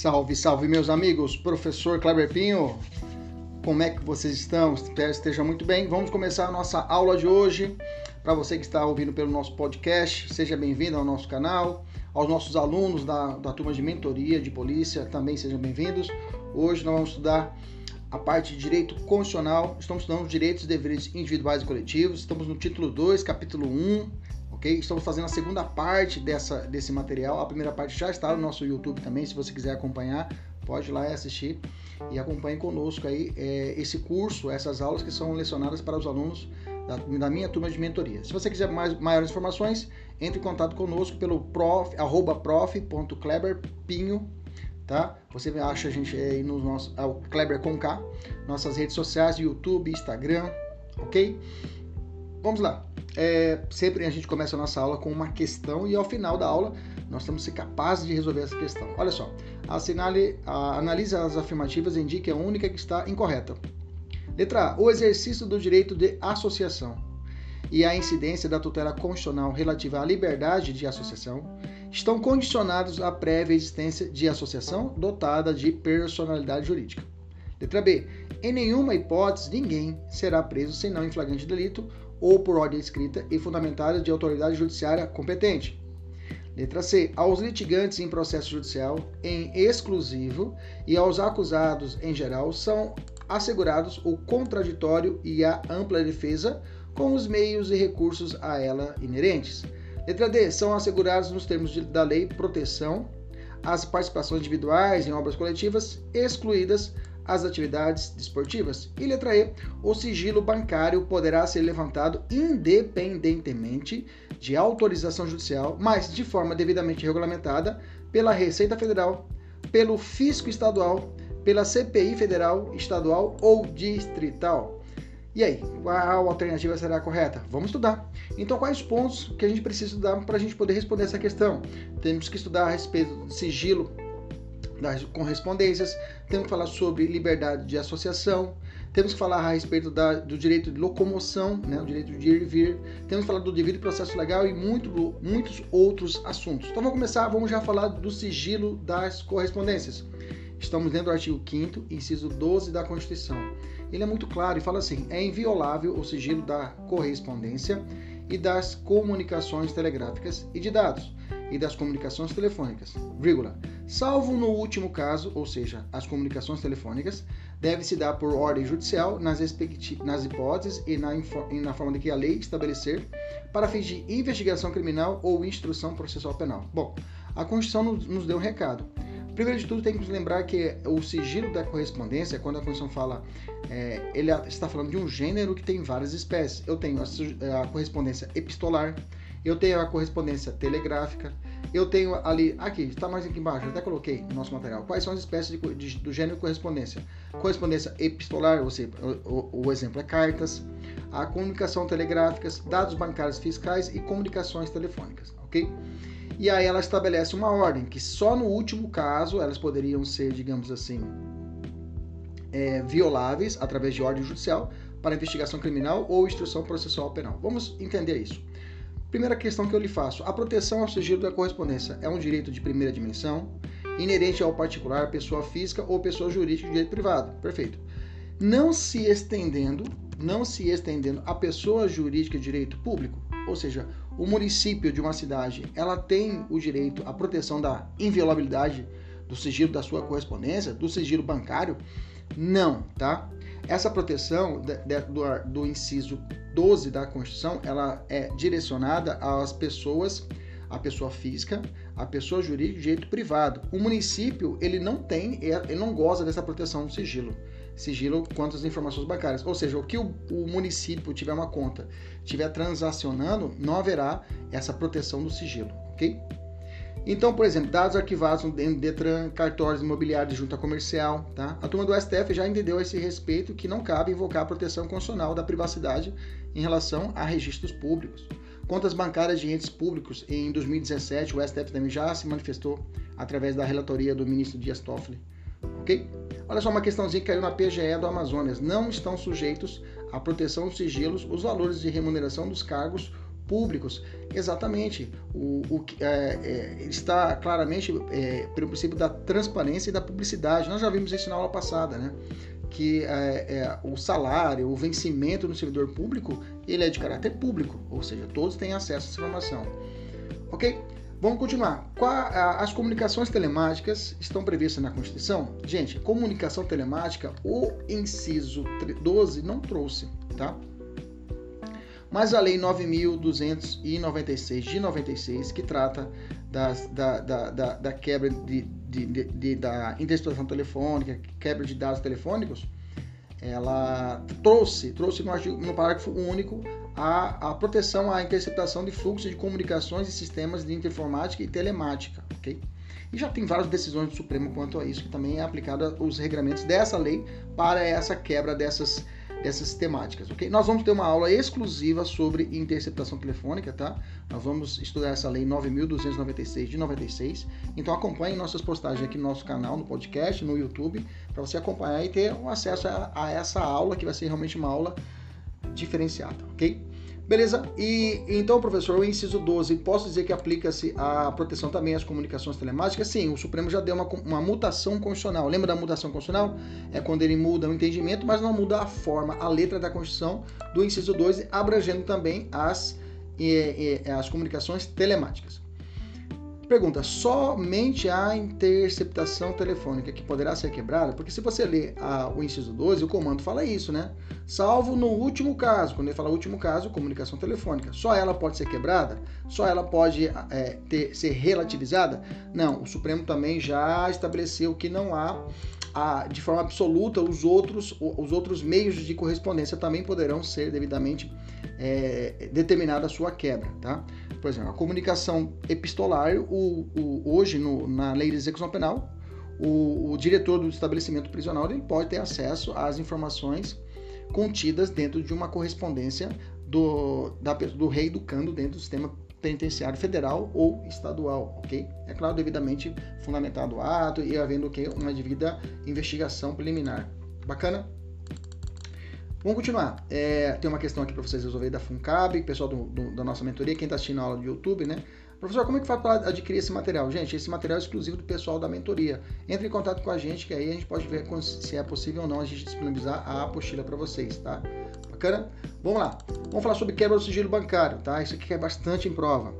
Salve, salve, meus amigos. Professor Kleber Pinho, como é que vocês estão? Espero que estejam muito bem. Vamos começar a nossa aula de hoje. Para você que está ouvindo pelo nosso podcast, seja bem-vindo ao nosso canal. Aos nossos alunos da, da turma de mentoria de polícia, também sejam bem-vindos. Hoje nós vamos estudar a parte de direito constitucional. Estamos estudando direitos e deveres individuais e coletivos. Estamos no título 2, capítulo 1, ok? Estamos fazendo a segunda parte dessa, desse material. A primeira parte já está no nosso YouTube também, se você quiser acompanhar, pode ir lá e assistir e acompanhe conosco aí é, esse curso, essas aulas que são lecionadas para os alunos da, da, minha turma de mentoria. Se você quiser mais, maiores informações, entre em contato conosco pelo prof, arroba prof.kleberpinho, tá? Você acha a gente aí no nosso, é o Kleber com K, nossas redes sociais, YouTube, Instagram, ok? Vamos lá. É, sempre a gente começa a nossa aula com uma questão e ao final da aula nós temos que ser capazes de resolver essa questão. Olha só, assinale, a, analise as afirmativas e indique a única que está incorreta. Letra A. O exercício do direito de associação e a incidência da tutela constitucional relativa à liberdade de associação estão condicionados à prévia existência de associação dotada de personalidade jurídica. Letra B. Em nenhuma hipótese, ninguém será preso senão em flagrante delito ou por ordem escrita e fundamentada de autoridade judiciária competente. Letra C. Aos litigantes em processo judicial em exclusivo e aos acusados em geral são assegurados o contraditório e a ampla defesa com os meios e recursos a ela inerentes. Letra D. São assegurados nos termos de, da lei proteção as participações individuais em obras coletivas, excluídas as atividades desportivas. E letra E, o sigilo bancário poderá ser levantado independentemente de autorização judicial, mas de forma devidamente regulamentada pela Receita Federal, pelo Fisco Estadual, pela CPI Federal, Estadual ou Distrital. E aí, qual alternativa será correta? Vamos estudar. Então, quais pontos que a gente precisa estudar para a gente poder responder essa questão? Temos que estudar a respeito do sigilo das correspondências, temos que falar sobre liberdade de associação, temos que falar a respeito da, do direito de locomoção, né, o direito de ir e vir, temos que falar do devido processo legal e muito, muitos outros assuntos. Então vamos começar, vamos já falar do sigilo das correspondências. Estamos lendo o artigo 5 inciso 12 da Constituição. Ele é muito claro e fala assim: é inviolável o sigilo da correspondência e das comunicações telegráficas e de dados e das comunicações telefônicas, vírgula, salvo no último caso, ou seja, as comunicações telefônicas, deve-se dar por ordem judicial nas, nas hipóteses e na, e na forma de que a lei estabelecer para fins de investigação criminal ou instrução processual penal. Bom, a Constituição nos, nos deu um recado. Primeiro de tudo, tem que lembrar que o sigilo da correspondência, quando a Constituição fala, é, ele está falando de um gênero que tem várias espécies. Eu tenho a, a correspondência epistolar, eu tenho a correspondência telegráfica, eu tenho ali, aqui, está mais aqui embaixo, até coloquei no nosso material, quais são as espécies de, de, do gênero correspondência. Correspondência epistolar, ou seja, o, o, exemplo é cartas, a comunicação telegráfica, dados bancários fiscais e comunicações telefônicas, ok? E aí ela estabelece uma ordem, que só no último caso elas poderiam ser, digamos assim, é, violáveis através de ordem judicial para investigação criminal ou instrução processual penal. Vamos entender isso. Primeira questão que eu lhe faço: a proteção ao sigilo da correspondência é um direito de primeira dimensão, inerente ao particular, pessoa física ou pessoa jurídica de direito privado. Perfeito. Não se estendendo, não se estendendo a pessoa jurídica de direito público, ou seja, o município de uma cidade, ela tem o direito à proteção da inviolabilidade do sigilo da sua correspondência, do sigilo bancário? Não, tá? Essa proteção de, de, do, do inciso 12 da Constituição, ela é direcionada às pessoas, a pessoa física, a pessoa jurídica de direito privado. O município, ele não tem, ele não goza dessa proteção do sigilo. Sigilo quanto às informações bancárias. Ou seja, o que o, o município tiver uma conta, tiver transacionando, não haverá essa proteção do sigilo, ok? Então, por exemplo, dados arquivados no Detran, cartórios imobiliários de junta comercial, tá? A turma do STF já entendeu a esse respeito que não cabe invocar a proteção constitucional da privacidade em relação a registros públicos. Contas bancárias de entes públicos, em 2017, o STF também já se manifestou através da relatoria do ministro Dias Toffoli, ok? Olha só uma questãozinha que caiu na PGE do Amazonas. Não estão sujeitos à proteção dos sigilos os valores de remuneração dos cargos públicos? Exatamente. O, o é, é, está claramente é, pelo princípio da transparência e da publicidade. Nós já vimos isso na aula passada, né? Que é, é, o salário, o vencimento no servidor público, ele é de caráter público, ou seja, todos têm acesso essa informação. Ok? Vamos continuar. As comunicações telemáticas estão previstas na Constituição? Gente, comunicação telemática, o inciso 12 não trouxe, tá? Mas a Lei 9.296 de 96, que trata das, da, da, da, da, quebra de, de, de, de, da interceptação telefônica, quebra de dados telefônicos, ela trouxe, trouxe no, artigo, no parágrafo único a, a proteção à interceptação de fluxos de comunicações e sistemas de informática e telemática, ok? E já tem várias decisões do Supremo quanto a isso, que também é aplicado os regramentos dessa lei para essa quebra dessas dessas temáticas, ok? Nós vamos ter uma aula exclusiva sobre interceptação telefônica, tá? Nós vamos estudar essa lei 9.296 de 96. Então acompanhe nossas postagens aqui no nosso canal, no podcast, no YouTube, para você acompanhar e ter um acesso a, a essa aula, que vai ser realmente uma aula diferenciada, ok? Beleza? E então, professor, o inciso 12, posso dizer que aplica-se a proteção também às comunicações telemáticas? Sim, o Supremo já deu uma, uma mutação constitucional. Lembra da mutação constitucional? É quando ele muda o entendimento, mas não muda a forma, a letra da Constituição do inciso 12, abrangendo também as, as comunicações telemáticas. Pergunta: somente a interceptação telefônica que poderá ser quebrada? Porque se você ler a, o inciso 12, o comando fala isso, né? Salvo no último caso, quando ele fala último caso, comunicação telefônica. Só ela pode ser quebrada? Só ela pode é, ter, ser relativizada? Não, o Supremo também já estabeleceu que não há a, de forma absoluta, os outros, os outros meios de correspondência também poderão ser devidamente é, determinada a sua quebra, tá? Por exemplo, a comunicação epistolar, o, o hoje no, na lei de execução penal, o, o, diretor do estabelecimento prisional ele pode ter acesso às informações contidas dentro de uma correspondência do, da, do rei do cando dentro do sistema penitenciário federal ou estadual, ok? É claro, devidamente fundamentado o ato e havendo o que? Uma devida investigação preliminar. Bacana? Vamos continuar. É, tem uma questão aqui para vocês resolverem da FUNCAB, pessoal do, do, da nossa mentoria, quem está assistindo a aula do YouTube, né? Professor, como é que faz para adquirir esse material? Gente, esse material é exclusivo do pessoal da mentoria. Entre em contato com a gente, que aí a gente pode ver se é possível ou não a gente disponibilizar a apostila para vocês, tá? Bacana? Vamos lá. Vamos falar sobre quebra do sigilo bancário, tá? Isso aqui é bastante em prova.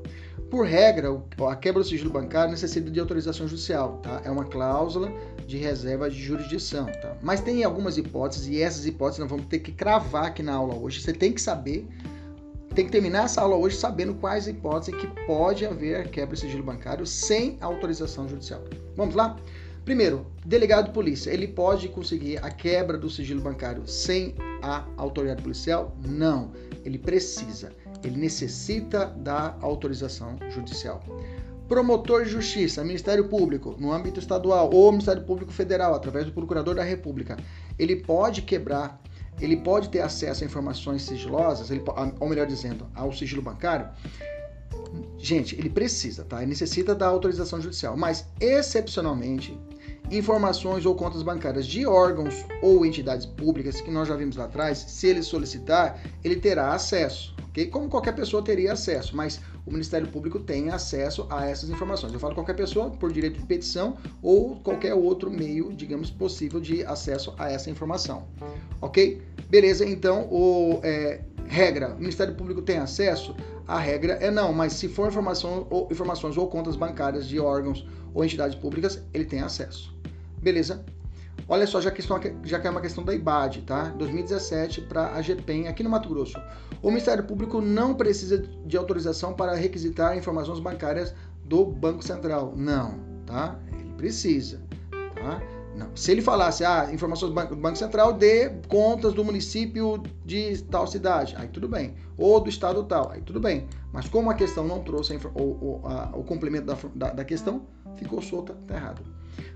Por regra, a quebra do sigilo bancário necessita de autorização judicial, tá? É uma cláusula de reserva de jurisdição, tá? Mas tem algumas hipóteses e essas hipóteses nós vamos ter que cravar aqui na aula hoje. Você tem que saber, tem que terminar essa aula hoje sabendo quais hipóteses que pode haver quebra de sigilo bancário sem autorização judicial. Vamos lá? Primeiro, delegado de polícia, ele pode conseguir a quebra do sigilo bancário sem a autoridade policial? Não, ele precisa, ele necessita da autorização judicial. Promotor de Justiça, Ministério Público, no âmbito estadual ou Ministério Público Federal, através do Procurador da República, ele pode quebrar, ele pode ter acesso a informações sigilosas, ele, ou melhor dizendo, ao sigilo bancário. Gente, ele precisa, tá? Ele necessita da autorização judicial, mas excepcionalmente informações ou contas bancárias de órgãos ou entidades públicas, que nós já vimos lá atrás, se ele solicitar, ele terá acesso, ok? Como qualquer pessoa teria acesso, mas o Ministério Público tem acesso a essas informações. Eu falo qualquer pessoa por direito de petição ou qualquer outro meio, digamos, possível de acesso a essa informação, ok? Beleza, então, o, é, regra, o Ministério Público tem acesso? A regra é não, mas se for informação, ou, informações ou contas bancárias de órgãos ou entidades públicas, ele tem acesso. Beleza? Olha só, já que, já que é uma questão da IBAD, tá? 2017 para a GPEM aqui no Mato Grosso. O Ministério Público não precisa de autorização para requisitar informações bancárias do Banco Central. Não, tá? Ele precisa, tá? Não. Se ele falasse, ah, informações do Banco, Central de contas do município de tal cidade, aí tudo bem. Ou do estado tal, aí tudo bem. Mas como a questão não trouxe o, o, a, o complemento da, da, da questão, ficou solta, tá errado.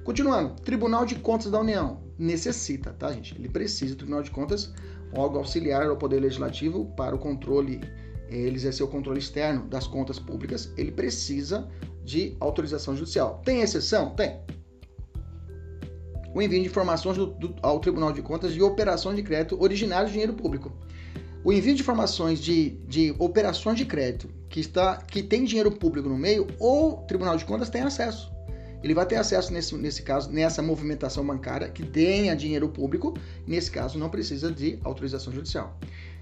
Continuando, Tribunal de Contas da União necessita, tá, gente? Ele precisa, o Tribunal de Contas, órgão auxiliar ao Poder Legislativo para o controle, ele exercer o controle externo das contas públicas, ele precisa de autorização judicial. Tem exceção? Tem. O envio de informações do, do, ao Tribunal de Contas de operações de crédito originárias de dinheiro público. O envio de informações de, de operações de crédito que, está, que tem dinheiro público no meio, o Tribunal de Contas tem acesso. Ele vai ter acesso, nesse, nesse caso, nessa movimentação bancária que tenha dinheiro público, nesse caso não precisa de autorização judicial.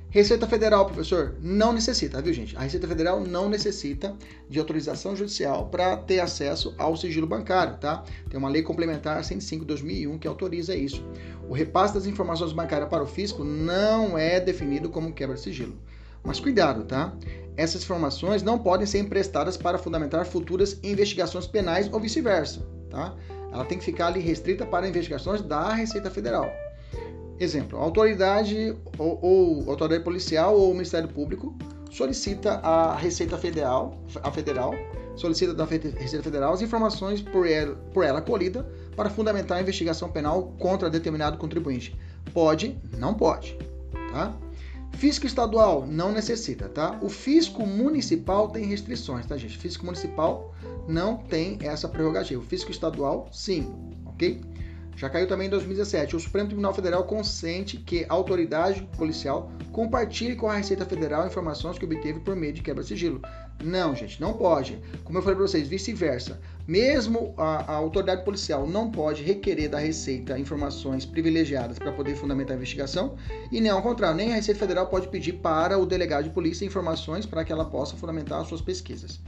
Receita Federal, professor, não necessita, viu, gente? A Receita Federal não necessita de autorização judicial para ter acesso ao sigilo bancário, tá? Tem uma lei complementar 105/2001 que autoriza isso. O repasse das informações bancárias para o fisco não é definido como quebra de sigilo. Mas cuidado, tá? Essas informações não podem ser emprestadas para fundamentar futuras investigações penais ou vice-versa, tá? Ela tem que ficar ali restrita para investigações da Receita Federal. Exemplo, autoridade ou, ou autoridade policial ou Ministério Público solicita a Receita Federal, a Federal, solicita da Receita Federal as informações por ela, por ela colhida para fundamentar a investigação penal contra determinado contribuinte. Pode? Não pode, tá? Fisco estadual não necessita, tá? O fisco municipal tem restrições, tá, gente? Fisco municipal não tem essa prerrogativa. O fisco estadual, sim, ok? Já caiu também em 2017. O Supremo Tribunal Federal consente que a autoridade policial compartilhe com a Receita Federal informações que obteve por meio de quebra-sigilo. Não, gente, não pode. Como eu falei para vocês, vice-versa. Mesmo a, a, autoridade policial não pode requerer da Receita informações privilegiadas para poder fundamentar a investigação, e nem ao contrário, nem a Receita Federal pode pedir para o delegado de polícia informações para que ela possa fundamentar as suas pesquisas.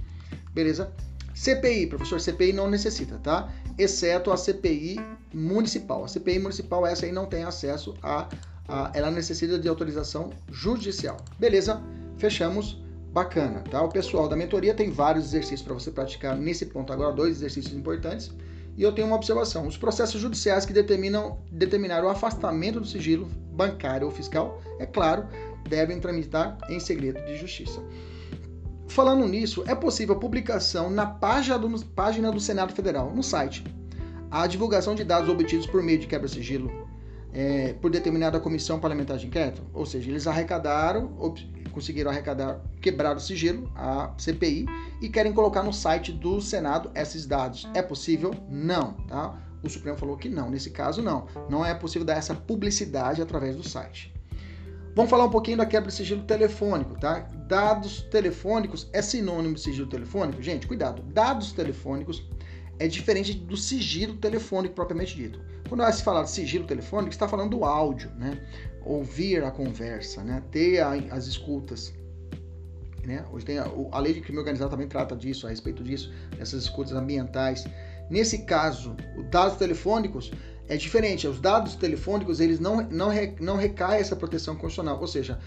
Beleza? CPI, professor, CPI não necessita, tá? Exceto a CPI municipal. A CPI municipal, essa aí não tem acesso a, a ela necessita de autorização judicial. Beleza? Fechamos. Bacana, tá? O pessoal da mentoria tem vários exercícios para você praticar nesse ponto agora, dois exercícios importantes. E eu tenho uma observação: os processos judiciais que determinam determinar o afastamento do sigilo bancário ou fiscal, é claro, devem tramitar em segredo de justiça. Falando nisso, é possível publicação na página do, página do Senado Federal, no site, a divulgação de dados obtidos por meio de quebra-sigilo é, por determinada comissão parlamentar de inquérito. Ou seja, eles arrecadaram, conseguiram arrecadar, quebrar o sigilo, a CPI, e querem colocar no site do Senado esses dados. É possível? Não, tá? O Supremo falou que não. Nesse caso, não. Não é possível dar essa publicidade através do site. Vamos falar um pouquinho da quebra de sigilo telefônico, tá? Dados telefônicos é sinônimo de sigilo telefônico? Gente, cuidado. Dados telefônicos é diferente do sigilo telefônico propriamente dito. Quando se fala de sigilo telefônico, está falando do áudio, né? Ouvir a conversa, né? Ter a, as escutas. Né? Hoje tem a, a, lei de crime organizado também trata disso, a respeito disso, dessas escutas ambientais. Nesse caso, os dados telefônicos é diferente. Os dados telefônicos eles não, não, não recaem essa proteção constitucional. Ou seja,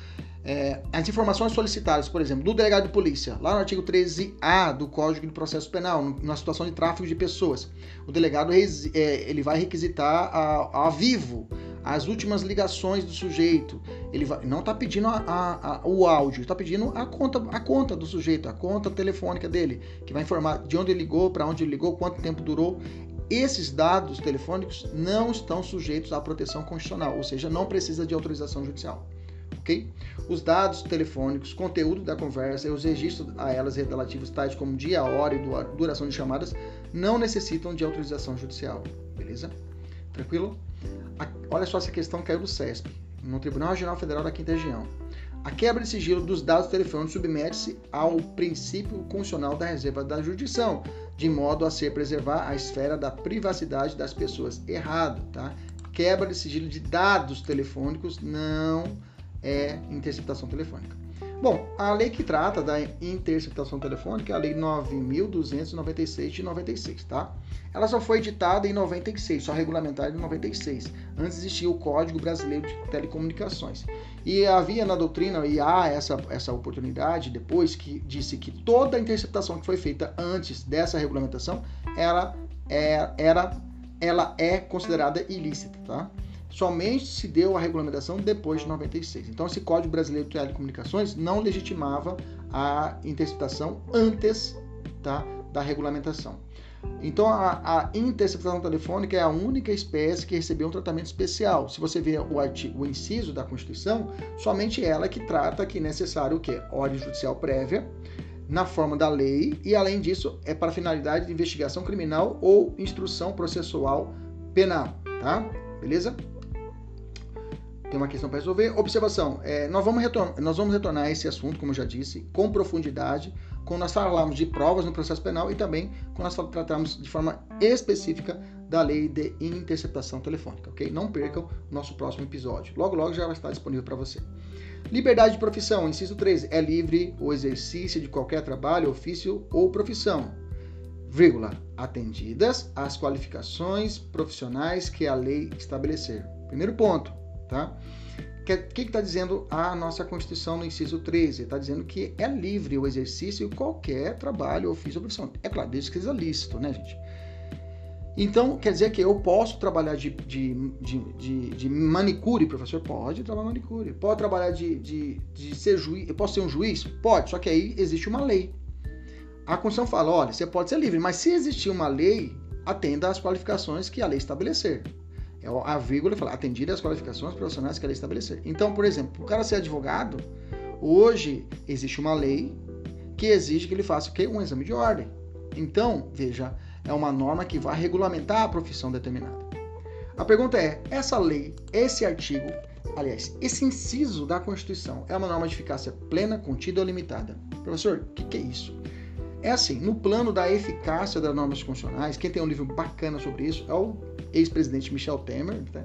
é, as informações solicitadas, por exemplo, do delegado de polícia, lá no artigo 13A do Código de Processo Penal, na situação de tráfico de pessoas, o delegado é, ele vai requisitar a, a vivo as últimas ligações do sujeito. Ele vai, não está pedindo a, a, o áudio, está pedindo a conta, a conta do sujeito, a conta telefônica dele, que vai informar de onde ele ligou, para onde ele ligou, quanto tempo durou. Esses dados telefônicos não estão sujeitos à proteção constitucional, ou seja, não precisa de autorização judicial. Ok? Os dados telefônicos, conteúdo da conversa e os registros a elas relativos, tais como dia, hora e duração de chamadas, não necessitam de autorização judicial. Beleza? Tranquilo? Olha só essa questão caiu do CESP, no Tribunal Regional Federal da Quinta Região. A quebra de sigilo dos dados telefônicos submete-se ao princípio constitucional da reserva da jurisdição, de modo a ser preservar a esfera da privacidade das pessoas. Errado, tá? Quebra de sigilo de dados telefônicos não é interceptação telefônica. Bom, a lei que trata da interceptação telefônica é a Lei 9.296 de 96, tá? Ela só foi editada em 96, só regulamentada em 96. Antes existia o Código Brasileiro de Telecomunicações. E havia na doutrina, e há essa, essa oportunidade depois, que disse que toda interceptação que foi feita antes dessa regulamentação, ela é, era, ela é considerada ilícita, tá? Somente se deu a regulamentação depois de 96. Então, esse Código Brasileiro de Telecomunicações não legitimava a interceptação antes tá, da regulamentação. Então, a, a, interceptação telefônica é a única espécie que recebeu um tratamento especial. Se você ver o, artigo, o inciso da Constituição, somente ela que trata que é necessário o quê? Ordem judicial prévia, na forma da lei, e além disso, é para finalidade de investigação criminal ou instrução processual penal, tá? Beleza? Tem uma questão para resolver. Observação: é, nós, vamos retornar, nós vamos retornar a esse assunto, como eu já disse, com profundidade, quando nós falarmos de provas no processo penal e também quando nós tratarmos de forma específica da lei de interceptação telefônica, ok? Não percam o nosso próximo episódio. Logo, logo já vai estar disponível para você. Liberdade de profissão, inciso 13, é livre o exercício de qualquer trabalho, ofício ou profissão, vírgula, atendidas as qualificações profissionais que a lei estabelecer. Primeiro ponto, tá? O que está dizendo a nossa Constituição no inciso 13? Está dizendo que é livre o exercício de qualquer trabalho, ofício ou profissão. É claro, desde que seja lícito, né, gente? Então, quer dizer que eu posso trabalhar de, de, de, de, de manicure, professor? Pode trabalhar manicure. Pode trabalhar de, de, de ser juiz? Eu posso ser um juiz? Pode, só que aí existe uma lei. A Constituição fala, olha, você pode ser livre, mas se existir uma lei, atenda às qualificações que a lei estabelecer. É a vírgula fala, atendida às qualificações profissionais que a lei estabelecer. Então, por exemplo, o cara ser advogado, hoje existe uma lei que exige que ele faça o quê? Um exame de ordem. Então, veja, é uma norma que vai regulamentar a profissão determinada. A pergunta é: essa lei, esse artigo, aliás, esse inciso da Constituição é uma norma de eficácia plena, contida ou limitada? Professor, o que, que é isso? É assim, no plano da eficácia das normas constitucionais, quem tem um livro bacana sobre isso é o ex-presidente Michel Temer. Tá?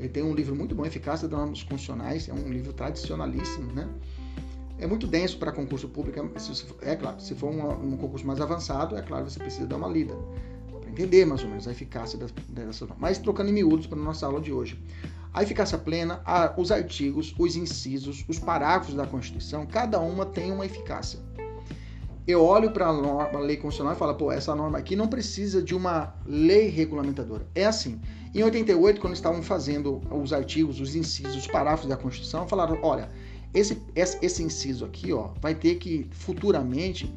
Ele tem um livro muito bom, Eficácia das Normas Constitucionais, é um livro tradicionalíssimo, né? É muito denso para concurso público, é, é claro, se for um, um, concurso mais avançado, é claro, você precisa dar uma lida para entender mais ou menos a eficácia dessa norma. Mas trocando em miúdos para a nossa aula de hoje. A eficácia plena, a, os artigos, os incisos, os parágrafos da Constituição, cada uma tem uma eficácia. Eu olho para a lei constitucional e falo, pô, essa norma aqui não precisa de uma lei regulamentadora. É assim. Em 88, quando estavam fazendo os artigos, os incisos, os parágrafos da Constituição, falaram, olha, esse, esse inciso aqui, ó, vai ter que futuramente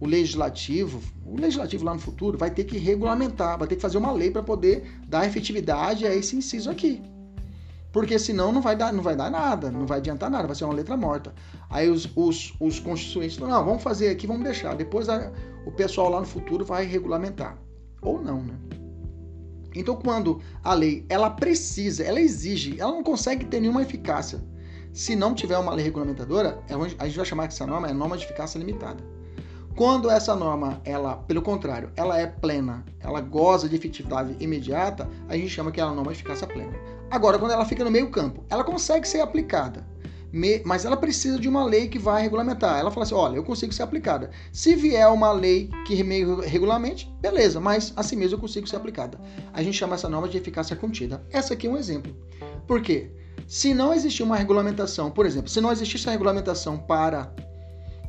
o legislativo, o legislativo lá no futuro vai ter que regulamentar, vai ter que fazer uma lei para poder dar efetividade a esse inciso aqui. Porque senão não vai dar, não vai dar nada, não vai adiantar nada, vai ser uma letra morta. Aí os, os, os constituintes falam, não, vamos fazer aqui, vamos deixar. Depois a, o pessoal lá no futuro vai regulamentar. Ou não, né? Então quando a lei, ela precisa, ela exige, ela não consegue ter nenhuma eficácia se não tiver uma lei regulamentadora, é a gente vai chamar essa norma é norma de eficácia limitada. Quando essa norma, ela, pelo contrário, ela é plena, ela goza de efetividade imediata, a gente chama que ela é norma de eficácia plena. Agora, quando ela fica no meio campo, ela consegue ser aplicada, mas ela precisa de uma lei que vai regulamentar. Ela fala assim: olha, eu consigo ser aplicada. Se vier uma lei que meio regulamente, beleza, mas assim mesmo eu consigo ser aplicada. A gente chama essa norma de eficácia contida. Essa aqui é um exemplo. Por quê? Se não existir uma regulamentação, por exemplo, se não existisse a regulamentação para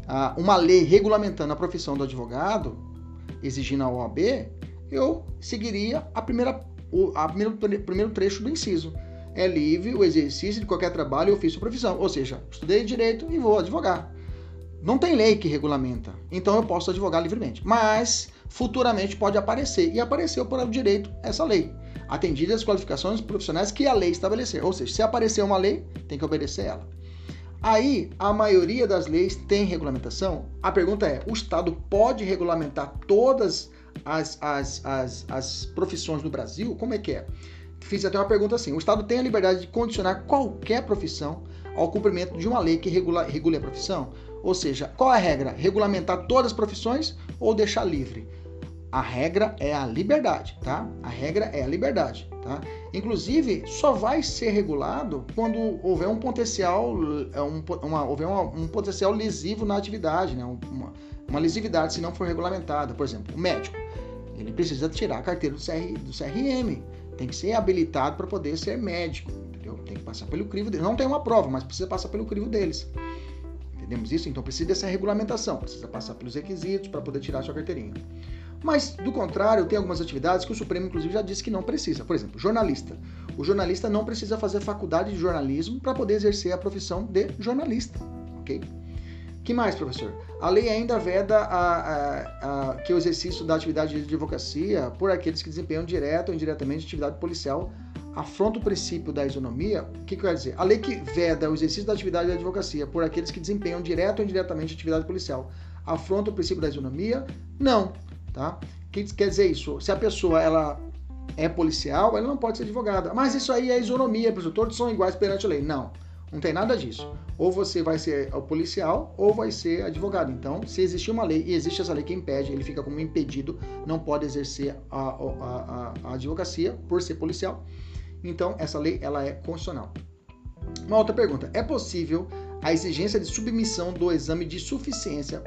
ah, uma lei regulamentando a profissão do advogado, exigindo a OAB, eu seguiria a primeira, o a primeiro, primeiro trecho do inciso. É livre o exercício de qualquer trabalho, ofício ou profissão. Ou seja, estudei direito e vou advogar. Não tem lei que regulamenta, então eu posso advogar livremente. Mas futuramente pode aparecer, e apareceu por direito essa lei atendidas as qualificações profissionais que a lei estabelecer. Ou seja, se aparecer uma lei, tem que obedecer ela. Aí, a maioria das leis tem regulamentação. A pergunta é: o Estado pode regulamentar todas as, as, as, as profissões no Brasil? Como é que é? Fiz até uma pergunta assim: o Estado tem a liberdade de condicionar qualquer profissão ao cumprimento de uma lei que regula, regule a profissão? Ou seja, qual a regra? Regulamentar todas as profissões ou deixar livre? A regra é a liberdade, tá? A regra é a liberdade, tá? Inclusive, só vai ser regulado quando houver um potencial, é, um, uma, houver uma, um potencial lesivo na atividade, né? Uma, uma lesividade se não for regulamentada. Por exemplo, o médico, ele precisa tirar a carteira do, CR, do CRM, tem que ser habilitado para poder ser médico, entendeu? Tem que passar pelo crivo deles. Não tem uma prova, mas precisa passar pelo crivo deles. Entendemos isso? Então precisa dessa regulamentação, precisa passar pelos requisitos para poder tirar a sua carteirinha. Mas, do contrário, tem algumas atividades que o Supremo, inclusive, já disse que não precisa. Por exemplo, jornalista. O jornalista não precisa fazer faculdade de jornalismo para poder exercer a profissão de jornalista. Ok? Que mais, professor? A lei ainda veda a, a, a, que o exercício da atividade de advocacia por aqueles que desempenham direto ou indiretamente atividade policial afronta o princípio da isonomia. O que, que quer dizer? A lei que veda o exercício da atividade de advocacia por aqueles que desempenham direto ou indiretamente atividade policial afronta o princípio da isonomia? Não. Tá? O que quer dizer isso? Se a pessoa ela é policial, ela não pode ser advogada. Mas isso aí é isonomia, professor. Todos são iguais perante a lei. Não, não tem nada disso. Ou você vai ser o policial ou vai ser advogado. Então, se existir uma lei e existe essa lei que impede, ele fica como impedido, não pode exercer a, a, a, a advocacia por ser policial. Então, essa lei ela é constitucional. Uma outra pergunta: é possível a exigência de submissão do exame de suficiência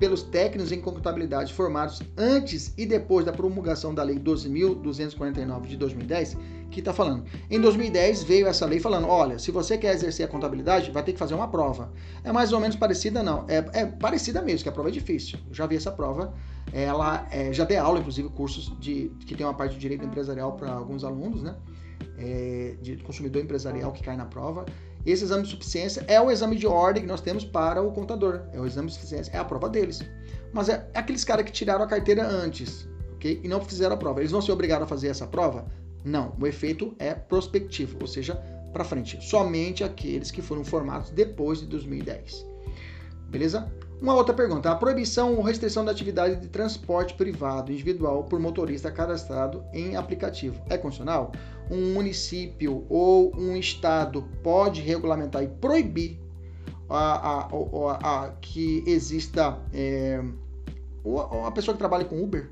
pelos técnicos em contabilidade formados antes e depois da promulgação da Lei 12.249 de 2010, que está falando. Em 2010 veio essa lei falando: olha, se você quer exercer a contabilidade, vai ter que fazer uma prova. É mais ou menos parecida, não. É, é parecida mesmo, que a prova é difícil. Eu já vi essa prova. Ela é, já dei aula, inclusive, cursos de que tem uma parte de direito empresarial para alguns alunos, né? É, de consumidor empresarial que cai na prova. Esse exame de suficiência é o exame de ordem que nós temos para o contador. É o exame de suficiência, é a prova deles. Mas é aqueles caras que tiraram a carteira antes, ok? E não fizeram a prova. Eles vão ser obrigados a fazer essa prova? Não. O efeito é prospectivo, ou seja, para frente. Somente aqueles que foram formados depois de 2010. Beleza? Uma outra pergunta: a proibição ou restrição da atividade de transporte privado individual por motorista cadastrado em aplicativo é constitucional? Um município ou um estado pode regulamentar e proibir a, a, a, a que exista é, a pessoa que trabalha com Uber?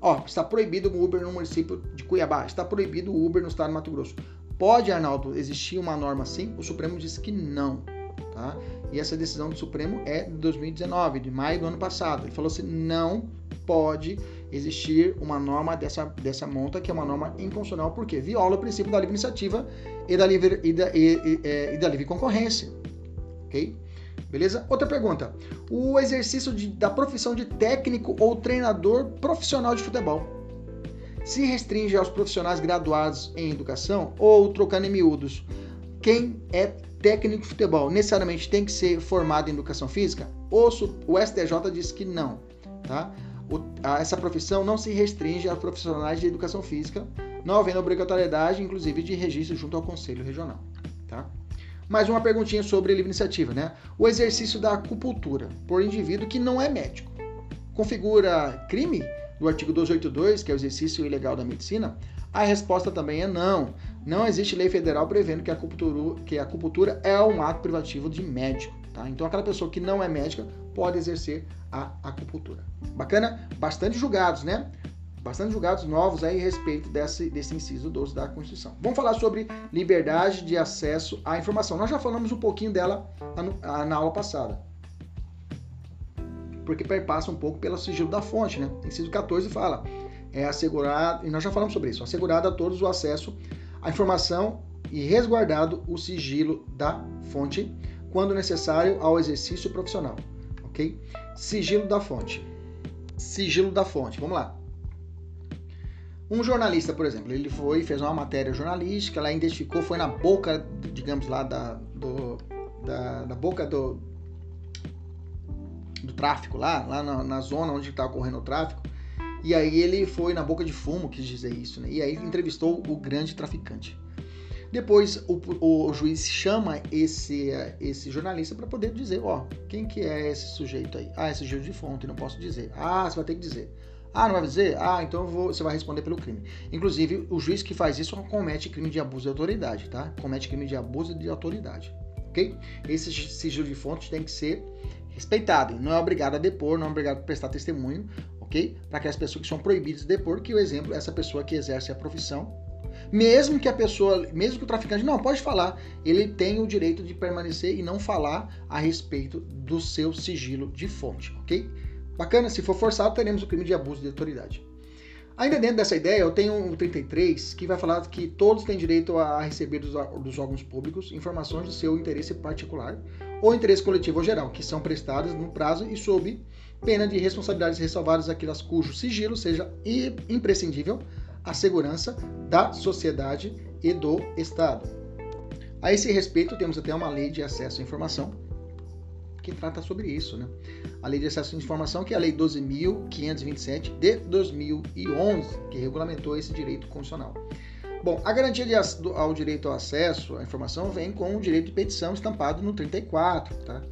Ó, está proibido o Uber no município de Cuiabá, está proibido o Uber no estado de Mato Grosso. Pode, Arnaldo, existir uma norma assim? O Supremo disse que não. Tá? E essa decisão do Supremo é de 2019, de maio do ano passado. Ele falou assim: não pode existir uma norma dessa, dessa monta, que é uma norma inconstitucional, porque viola o princípio da livre iniciativa e da livre, e da, e, e, é, e da livre concorrência. Ok? Beleza? Outra pergunta. O exercício de, da profissão de técnico ou treinador profissional de futebol se restringe aos profissionais graduados em educação ou, trocando em miúdos, quem é técnico de futebol necessariamente tem que ser formado em educação física? O, o STJ diz que não, tá? O, a, essa profissão não se restringe a profissionais de educação física, não havendo obrigatoriedade, inclusive, de registro junto ao Conselho Regional, tá? Mais uma perguntinha sobre livre iniciativa, né? O exercício da acupuntura por indivíduo que não é médico configura crime? Do artigo 282, que é o exercício ilegal da medicina, a resposta também é não. Não existe lei federal prevendo que a acupuntura, que a acupuntura é um ato privativo de médico. Tá? Então, aquela pessoa que não é médica pode exercer a acupuntura. Bacana? Bastante julgados, né? Bastante julgados novos aí a respeito desse, desse inciso 12 da Constituição. Vamos falar sobre liberdade de acesso à informação. Nós já falamos um pouquinho dela na aula passada. Porque perpassa um pouco pelo sigilo da fonte, né? Inciso 14 fala: é assegurado, e nós já falamos sobre isso, assegurado a todos o acesso a informação e resguardado o sigilo da fonte quando necessário ao exercício profissional, ok? Sigilo da fonte. Sigilo da fonte. Vamos lá. Um jornalista, por exemplo, ele foi fez uma matéria jornalística, ela identificou, foi na boca, digamos lá da, do, da, da boca do, do tráfico lá, lá na, na zona onde está ocorrendo o tráfico, e aí ele foi na boca de fumo, quis dizer isso, né? E aí entrevistou o grande traficante. Depois o, o, juiz chama esse, esse jornalista para poder dizer, ó, quem que é esse sujeito aí? Ah, esse Gil de Fonte, não posso dizer. Ah, você vai ter que dizer. Ah, não vai dizer? Ah, então vou, você vai responder pelo crime. Inclusive, o juiz que faz isso comete crime de abuso de autoridade, tá? Comete crime de abuso de autoridade, ok? Esse sigilo de fonte tem que ser respeitado. Não é obrigado a depor, não é obrigado a prestar testemunho, ok? Para aquelas pessoas que são proibidas de depor, que o exemplo é essa pessoa que exerce a profissão, mesmo que a pessoa, mesmo que o traficante não pode falar, ele tem o direito de permanecer e não falar a respeito do seu sigilo de fonte, ok? Bacana, se for forçado, teremos o crime de abuso de autoridade. Ainda dentro dessa ideia, eu tenho um 33 que vai falar que todos têm direito a receber dos, dos órgãos públicos informações de seu interesse particular ou interesse coletivo ou geral, que são prestadas no prazo e sob pena de responsabilidades ressalvadas aquelas cujo sigilo seja imprescindível à segurança da sociedade e do Estado. A esse respeito, temos até uma lei de acesso à informação que trata sobre isso, né? A lei de acesso à informação, que é a lei 12.527 de 2011, que regulamentou esse direito constitucional. Bom, a garantia de, ao direito ao acesso à informação vem com o direito de petição estampado no 34, tá?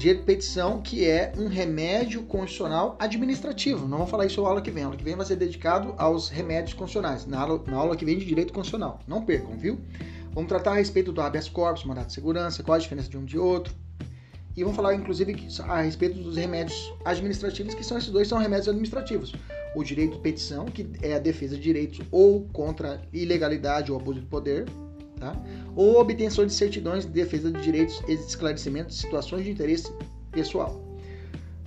De petição, que é um remédio constitucional administrativo. Não vamos falar isso na aula que vem. A aula que vem vai ser dedicado aos remédios constitucionais, na aula, na aula que vem de direito constitucional. Não percam, viu? Vamos tratar a respeito do habeas corpus, mandato de segurança, qual a diferença de um de outro. E vamos falar, inclusive, a respeito dos remédios administrativos, que são esses dois são remédios administrativos. O direito de petição, que é a defesa de direitos ou contra ilegalidade ou abuso de poder, tá? ou obtenção de certidões de defesa de direitos e esclarecimento de situações de interesse pessoal.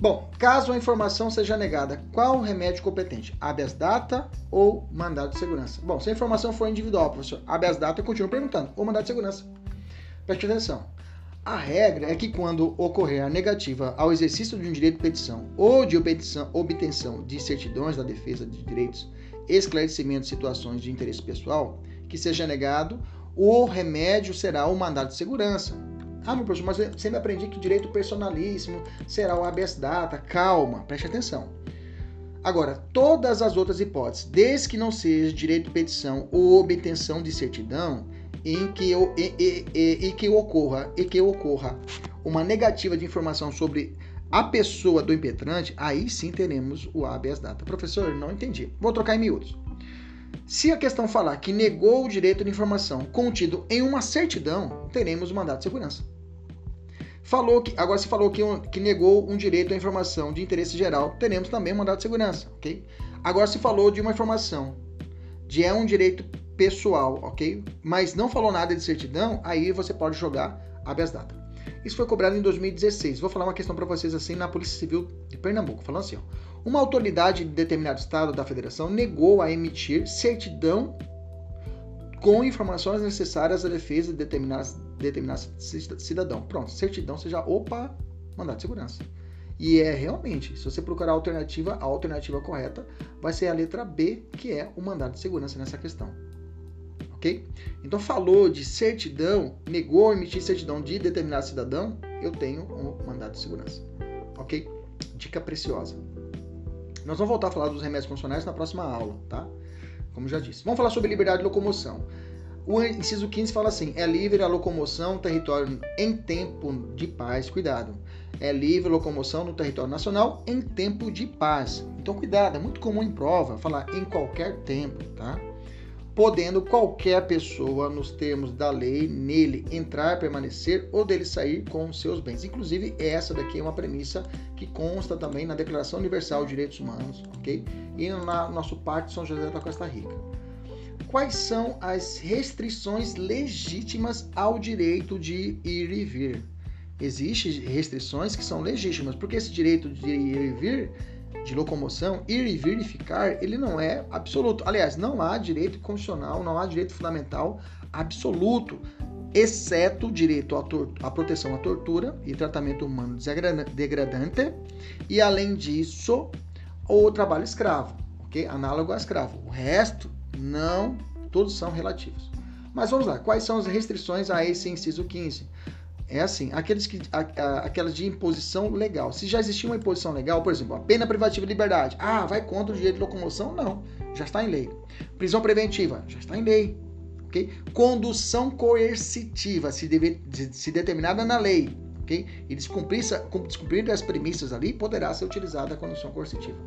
Bom, caso a informação seja negada, qual o remédio competente? Habeas data ou mandado de segurança? Bom, se a informação for individual, professor, habeas data, eu continuo perguntando, ou mandado de segurança. Preste atenção. A regra é que quando ocorrer a negativa ao exercício de um direito de petição ou de obtenção, obtenção de certidões da defesa de direitos, esclarecimento de situações de interesse pessoal, que seja negado, o remédio será o mandado de segurança. Ah, meu professor, mas eu sempre aprendi que direito personalíssimo será o habeas data. Calma, preste atenção. Agora, todas as outras hipóteses, desde que não seja direito de petição ou obtenção de certidão, em que, e, e, e, e que ocorra e que ocorra uma negativa de informação sobre a pessoa do impetrante, aí sim teremos o habeas data. Professor, não entendi. Vou trocar em miúdos. Se a questão falar que negou o direito de informação contido em uma certidão, teremos o mandato de segurança. Falou que, agora se falou que, que negou um direito à informação de interesse geral, teremos também o mandato de segurança, ok? Agora se falou de uma informação de é um direito pessoal, ok? Mas não falou nada de certidão, aí você pode jogar habeas data. Isso foi cobrado em 2016. Vou falar uma questão para vocês assim na Polícia Civil de Pernambuco, falando assim, ó. Uma autoridade de determinado estado da federação negou a emitir certidão com informações necessárias à defesa de determinado, determinado cidadão. Pronto, certidão seja opa, mandado de segurança. E é realmente, se você procurar a alternativa, a alternativa correta vai ser a letra B, que é o mandado de segurança nessa questão. Ok? Então falou de certidão, negou emitir certidão de determinado cidadão, eu tenho um mandado de segurança. Ok? Dica preciosa. Nós vamos voltar a falar dos remédios constitucionais na próxima aula, tá? Como já disse. Vamos falar sobre liberdade de locomoção. O inciso 15 fala assim: é livre a locomoção no território em tempo de paz. Cuidado. É livre a locomoção no território nacional em tempo de paz. Então, cuidado, é muito comum em prova falar em qualquer tempo, tá? Podendo qualquer pessoa, nos termos da lei, nele entrar, permanecer ou dele sair com seus bens. Inclusive, essa daqui é uma premissa que consta também na Declaração Universal de Direitos Humanos, ok? E no nosso Pacto São José da Costa Rica. Quais são as restrições legítimas ao direito de ir e vir? Existem restrições que são legítimas, porque esse direito de ir e vir de locomoção, ir e vir e ficar, ele não é absoluto. Aliás, não há direito constitucional, não há direito fundamental absoluto, exceto o direito à, à proteção à tortura e tratamento humano degradante, e além disso, o trabalho escravo, ok? Análogo a escravo. O resto, não, todos são relativos. Mas vamos lá, quais são as restrições a esse inciso 15? É assim, aqueles que, a, a, aquelas de imposição legal. Se já existia uma imposição legal, por exemplo, a pena privativa de liberdade. Ah, vai contra o direito de locomoção? Não, já está em lei. Prisão preventiva, já está em lei. Okay? Condução coercitiva, se, deve, se determinada na lei, ok? E descumprir, descumprir as premissas ali, poderá ser utilizada a condução coercitiva.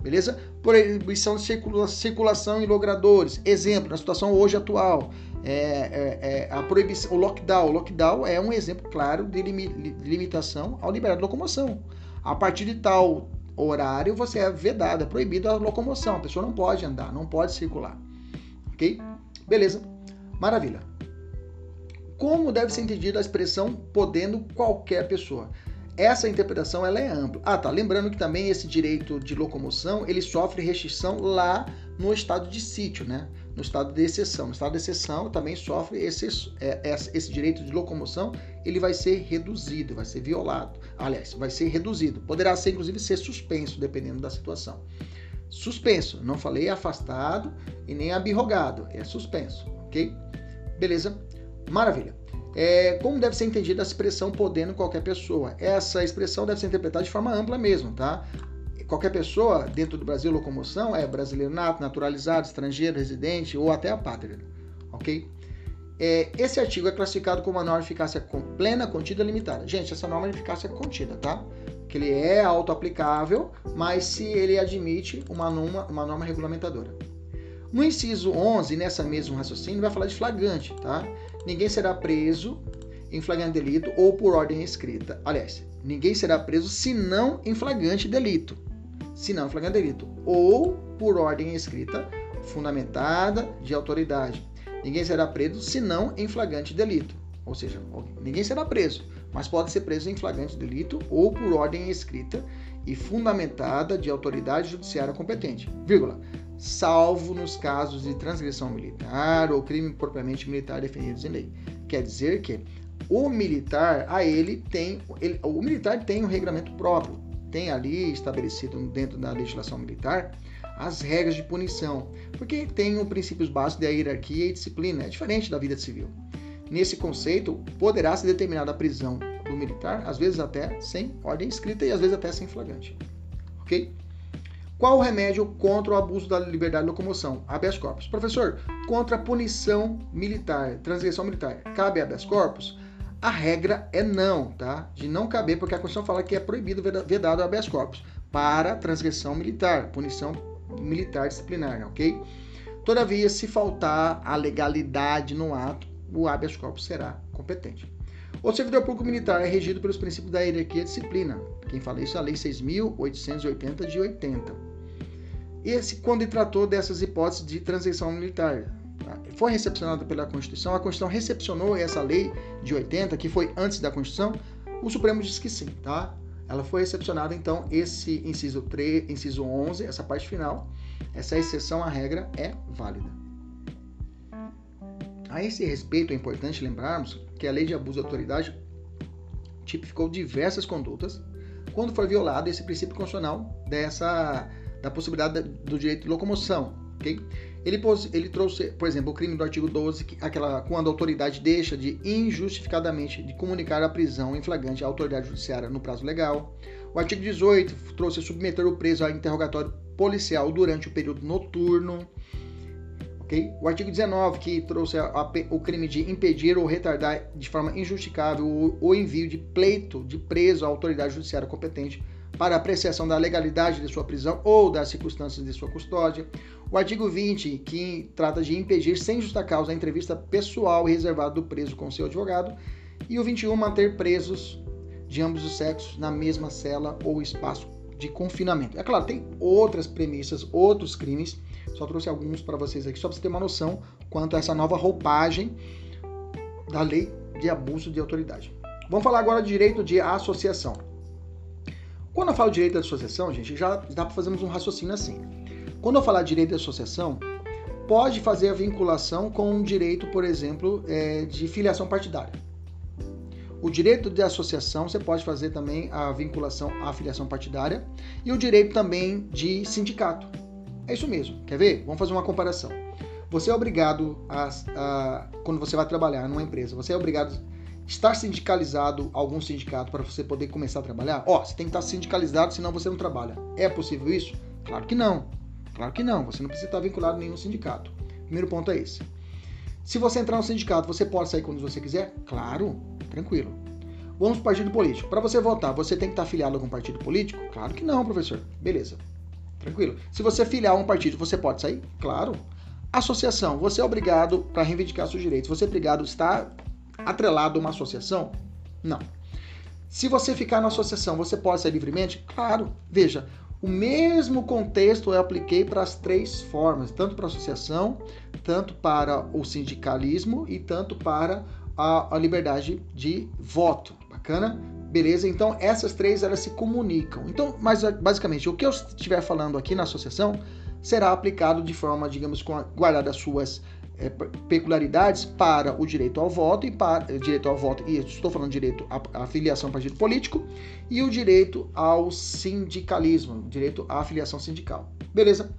Beleza? Proibição de circulação em logradores. Exemplo, na situação hoje atual é, é, é, a proibição, o lockdown. O lockdown é um exemplo claro de, limitação ao liberar de locomoção. A partir de tal horário, você é vedado, é proibido a locomoção. A pessoa não pode andar, não pode circular. Ok? Beleza. Maravilha. Como deve ser entendida a expressão podendo qualquer pessoa? Essa interpretação ela é ampla. Ah, tá. Lembrando que também esse direito de locomoção ele sofre restrição lá no estado de sítio, né? No estado de exceção. No estado de exceção também sofre esse, é, esse direito de locomoção, ele vai ser reduzido, vai ser violado. Aliás, vai ser reduzido. Poderá ser, inclusive, ser suspenso, dependendo da situação. Suspenso, não falei afastado e nem abirrogado, é suspenso, ok? Beleza? Maravilha. É, como deve ser entendida a expressão podendo qualquer pessoa? Essa expressão deve ser interpretada de forma ampla mesmo, tá? Qualquer pessoa dentro do Brasil locomoção é brasileiro nato, naturalizado, estrangeiro, residente ou até apátrida, ok? é, esse artigo é classificado como uma norma de eficácia plena, contida limitada. Gente, essa norma de eficácia é contida, tá? Que ele é auto-aplicável, mas se ele admite uma norma, uma norma regulamentadora. No inciso 11, nessa mesmo raciocínio, vai falar de flagrante, tá? Ninguém será preso em flagrante delito ou por ordem escrita. Aliás, ninguém será preso se não em flagrante delito. Se não flagrante delito. Ou por ordem escrita fundamentada de autoridade. Ninguém será preso se não em flagrante delito. Ou seja, ninguém será preso, mas pode ser preso em flagrante delito ou por ordem escrita e fundamentada de autoridade judiciária competente, vírgula, salvo nos casos de transgressão militar ou crime propriamente militar definidos em lei. Quer dizer que o militar, a ele tem, ele, o militar tem um regulamento próprio, tem ali estabelecido dentro da legislação militar as regras de punição, porque tem os princípios básicos da hierarquia e disciplina, é diferente da vida civil. Nesse conceito, poderá ser determinada a prisão do militar, às vezes até sem ordem escrita e às vezes até sem flagrante. Ok? Qual o remédio contra o abuso da liberdade de locomoção? Habeas corpus. Professor, contra a punição militar, transgressão militar, cabe habeas corpus? A regra é não, tá? De não caber, porque a Constituição fala que é proibido vedado habeas corpus para transgressão militar, punição militar disciplinar, ok? Todavia, se faltar a legalidade no ato, o habeas corpus será competente. O servidor público militar é regido pelos princípios da hierarquia e disciplina. Quem fala isso é a Lei 6.880 de 80. Esse, quando tratou dessas hipóteses de transição militar, foi recepcionada pela Constituição, a Constituição recepcionou essa lei de 80, que foi antes da Constituição, o Supremo disse que sim, tá? Ela foi recepcionada, então, esse inciso 3, inciso 11, essa parte final, essa exceção à regra é válida. A esse respeito, é importante lembrarmos que a lei de abuso de autoridade tipificou diversas condutas quando foi violado esse princípio constitucional dessa da possibilidade do direito de locomoção, ok? Ele, ele trouxe, por exemplo, o crime do artigo 12, que, aquela, quando a autoridade deixa de injustificadamente de comunicar a prisão em flagrante à autoridade judiciária no prazo legal. O artigo 18 trouxe submeter o preso a interrogatório policial durante o período noturno. Okay? O artigo 19, que trouxe a, a, o crime de impedir ou retardar de forma injustificável o, o envio de pleito de preso à autoridade judiciária competente para apreciação da legalidade de sua prisão ou das circunstâncias de sua custódia. O artigo 20, que trata de impedir sem justa causa a entrevista pessoal e reservada do preso com seu advogado. E o 21, manter presos de ambos os sexos na mesma cela ou espaço de confinamento. É claro, tem outras premissas, outros crimes, só trouxe alguns para vocês aqui, só para você ter uma noção quanto a essa nova roupagem da lei de abuso de autoridade. Vamos falar agora de direito de associação. Quando eu falo direito de associação, gente, já dá para fazermos um raciocínio assim. Quando eu falar direito de associação, pode fazer a vinculação com um direito, por exemplo, é, de filiação partidária. O direito de associação, você pode fazer também a vinculação à filiação partidária e o direito também de sindicato. É isso mesmo. Quer ver? Vamos fazer uma comparação. Você é obrigado a, a quando você vai trabalhar numa empresa, você é obrigado estar sindicalizado algum sindicato para você poder começar a trabalhar? Ó, você tem que estar sindicalizado, senão você não trabalha. É possível isso? Claro que não. Claro que não. Você não precisa estar vinculado a nenhum sindicato. Primeiro ponto é esse. Se você entrar no sindicato, você pode sair quando você quiser? Claro, tranquilo. Vamos para o partido político. Para você votar, você tem que estar afiliado a algum partido político? Claro que não, professor. Beleza. Tranquilo. Se você filiar a um partido, você pode sair? Claro. Associação, você é obrigado para reivindicar seus direitos. Você é obrigado a estar atrelado a uma associação? Não. Se você ficar na associação, você pode sair livremente? Claro. Veja, o mesmo contexto eu apliquei para as três formas, tanto para a associação, tanto para o sindicalismo e tanto para a, a liberdade de voto. Bacana? Beleza? Então essas três elas se comunicam. Então, mas basicamente o que eu estiver falando aqui na associação será aplicado de forma, digamos, com guardar as suas peculiaridades para o direito ao voto e para eh, direito ao voto e estou falando direito à, à filiação partido político e o direito ao sindicalismo, direito à filiação sindical. Beleza?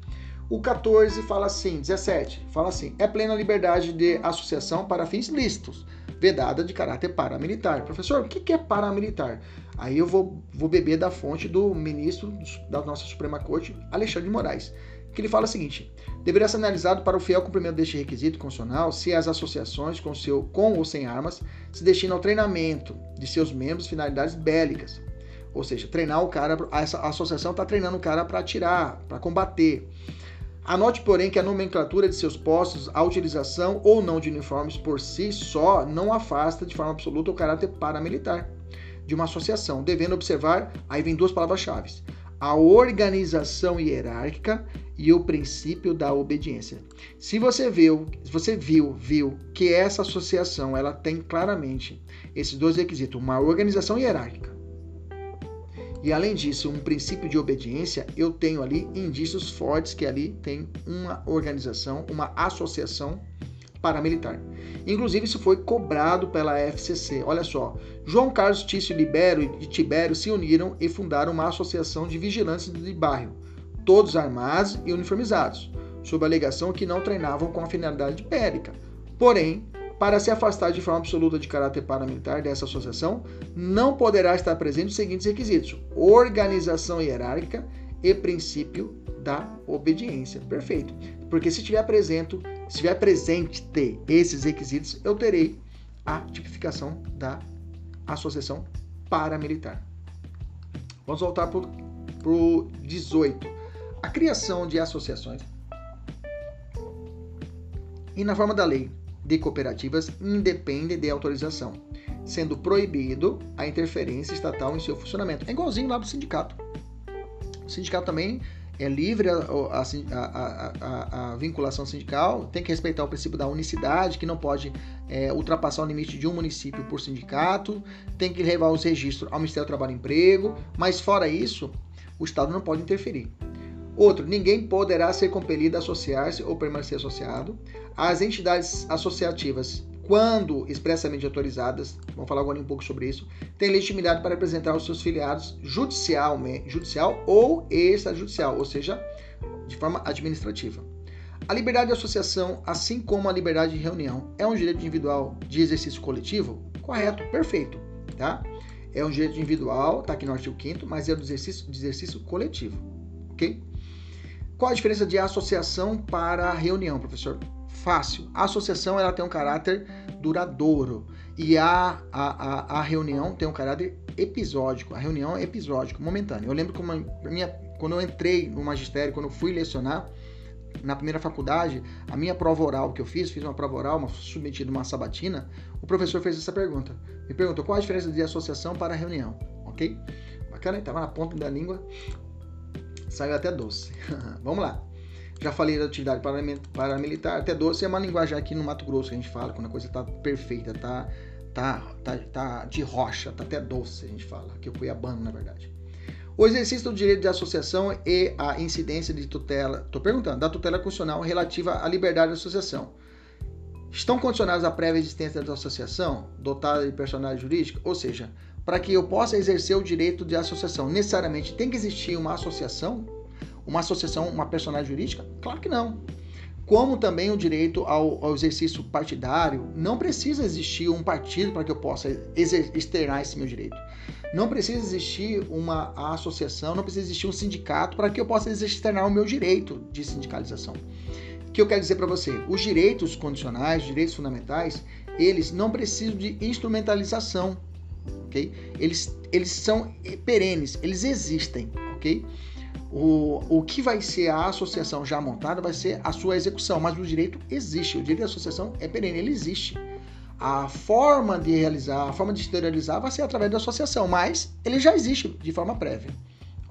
O 14 fala assim, 17 fala assim: é plena liberdade de associação para fins lícitos, vedada de caráter paramilitar. Professor, o que é paramilitar? Aí eu vou, vou beber da fonte do ministro da nossa Suprema Corte, Alexandre de Moraes que ele fala o seguinte: deverá ser analisado para o fiel cumprimento deste requisito constitucional se as associações com, seu, com ou sem armas se destinam ao treinamento de seus membros finalidades bélicas. Ou seja, treinar o cara, essa associação está treinando o cara para atirar, para combater. Anote, porém, que a nomenclatura de seus postos, a utilização ou não de uniformes por si só não afasta de forma absoluta o caráter paramilitar de uma associação, devendo observar, aí vem duas palavras-chave: a organização hierárquica e o princípio da obediência. Se você viu, você viu, viu que essa associação ela tem claramente esses dois requisitos, uma organização hierárquica e além disso, um princípio de obediência, eu tenho ali indícios fortes que ali tem uma organização, uma associação paramilitar. Inclusive, isso foi cobrado pela FCC. Olha só, João Carlos Tício Libério e Tibério se uniram e fundaram uma associação de vigilantes de bairro, todos armados e uniformizados, sob a alegação que não treinavam com a finalidade bélica. Porém, para se afastar de forma absoluta de caráter paramilitar dessa associação, não poderá estar presente os seguintes requisitos: organização hierárquica e princípio da obediência. Perfeito. Porque se tiver presente, se tiver presente ter esses requisitos, eu terei a tipificação da associação paramilitar. Vamos voltar para o 18. A criação de associações. E na forma da lei, de cooperativas independe de autorização, sendo proibido a interferência estatal em seu funcionamento. É igualzinho lá do sindicato. O sindicato também é livre a, a, a, a, vinculação sindical, tem que respeitar o princípio da unicidade, que não pode é, ultrapassar o limite de um município por sindicato, tem que levar os registros ao Ministério do Trabalho e Emprego, mas fora isso, o Estado não pode interferir. Outro, ninguém poderá ser compelido a associar-se ou permanecer associado. As entidades associativas, quando expressamente autorizadas, vamos falar agora um pouco sobre isso, têm legitimidade para representar os seus filiados judicial, judicial ou extrajudicial, ou seja, de forma administrativa. A liberdade de associação, assim como a liberdade de reunião, é um direito individual de exercício coletivo? Correto, perfeito, tá? É um direito individual, tá aqui no artigo 5 mas é do exercício, de exercício coletivo, ok? Qual a diferença de associação para reunião, professor? Fácil. A associação ela tem um caráter duradouro e a, a, a, a reunião tem um caráter episódico. A reunião é episódico, momentâneo. Eu lembro que uma, minha, quando eu entrei no magistério, quando eu fui lecionar na primeira faculdade, a minha prova oral que eu fiz, fiz uma prova oral, uma, submetida uma sabatina, o professor fez essa pergunta. Me perguntou qual a diferença de associação para reunião, ok? Bacana, estava na ponta da língua saiu até doce. Vamos lá. Já falei da atividade paramilitar, até doce é uma linguagem aqui no Mato Grosso que a gente fala, quando a coisa tá perfeita, tá, tá, tá, tá de rocha, tá até doce, a gente fala, que eu fui abano, na verdade. O exercício do direito de associação e a incidência de tutela, estou perguntando, da tutela constitucional relativa à liberdade de associação. Estão condicionados à prévia existência da associação, dotada de personalidade jurídica? Ou seja, para que eu possa exercer o direito de associação, necessariamente tem que existir uma associação? Uma associação, uma personalidade jurídica? Claro que não. Como também o direito ao, ao exercício partidário, não precisa existir um partido para que eu possa externar esse meu direito. Não precisa existir uma associação, não precisa existir um sindicato para que eu possa externar o meu direito de sindicalização. O que eu quero dizer para você? Os direitos condicionais, os direitos fundamentais, eles não precisam de instrumentalização ok? Eles, eles são perenes, eles existem, ok? O, o que vai ser a associação já montada vai ser a sua execução, mas o direito existe, o direito de associação é perene, ele existe. A forma de realizar, a forma de exteriorizar vai ser através da associação, mas ele já existe de forma prévia,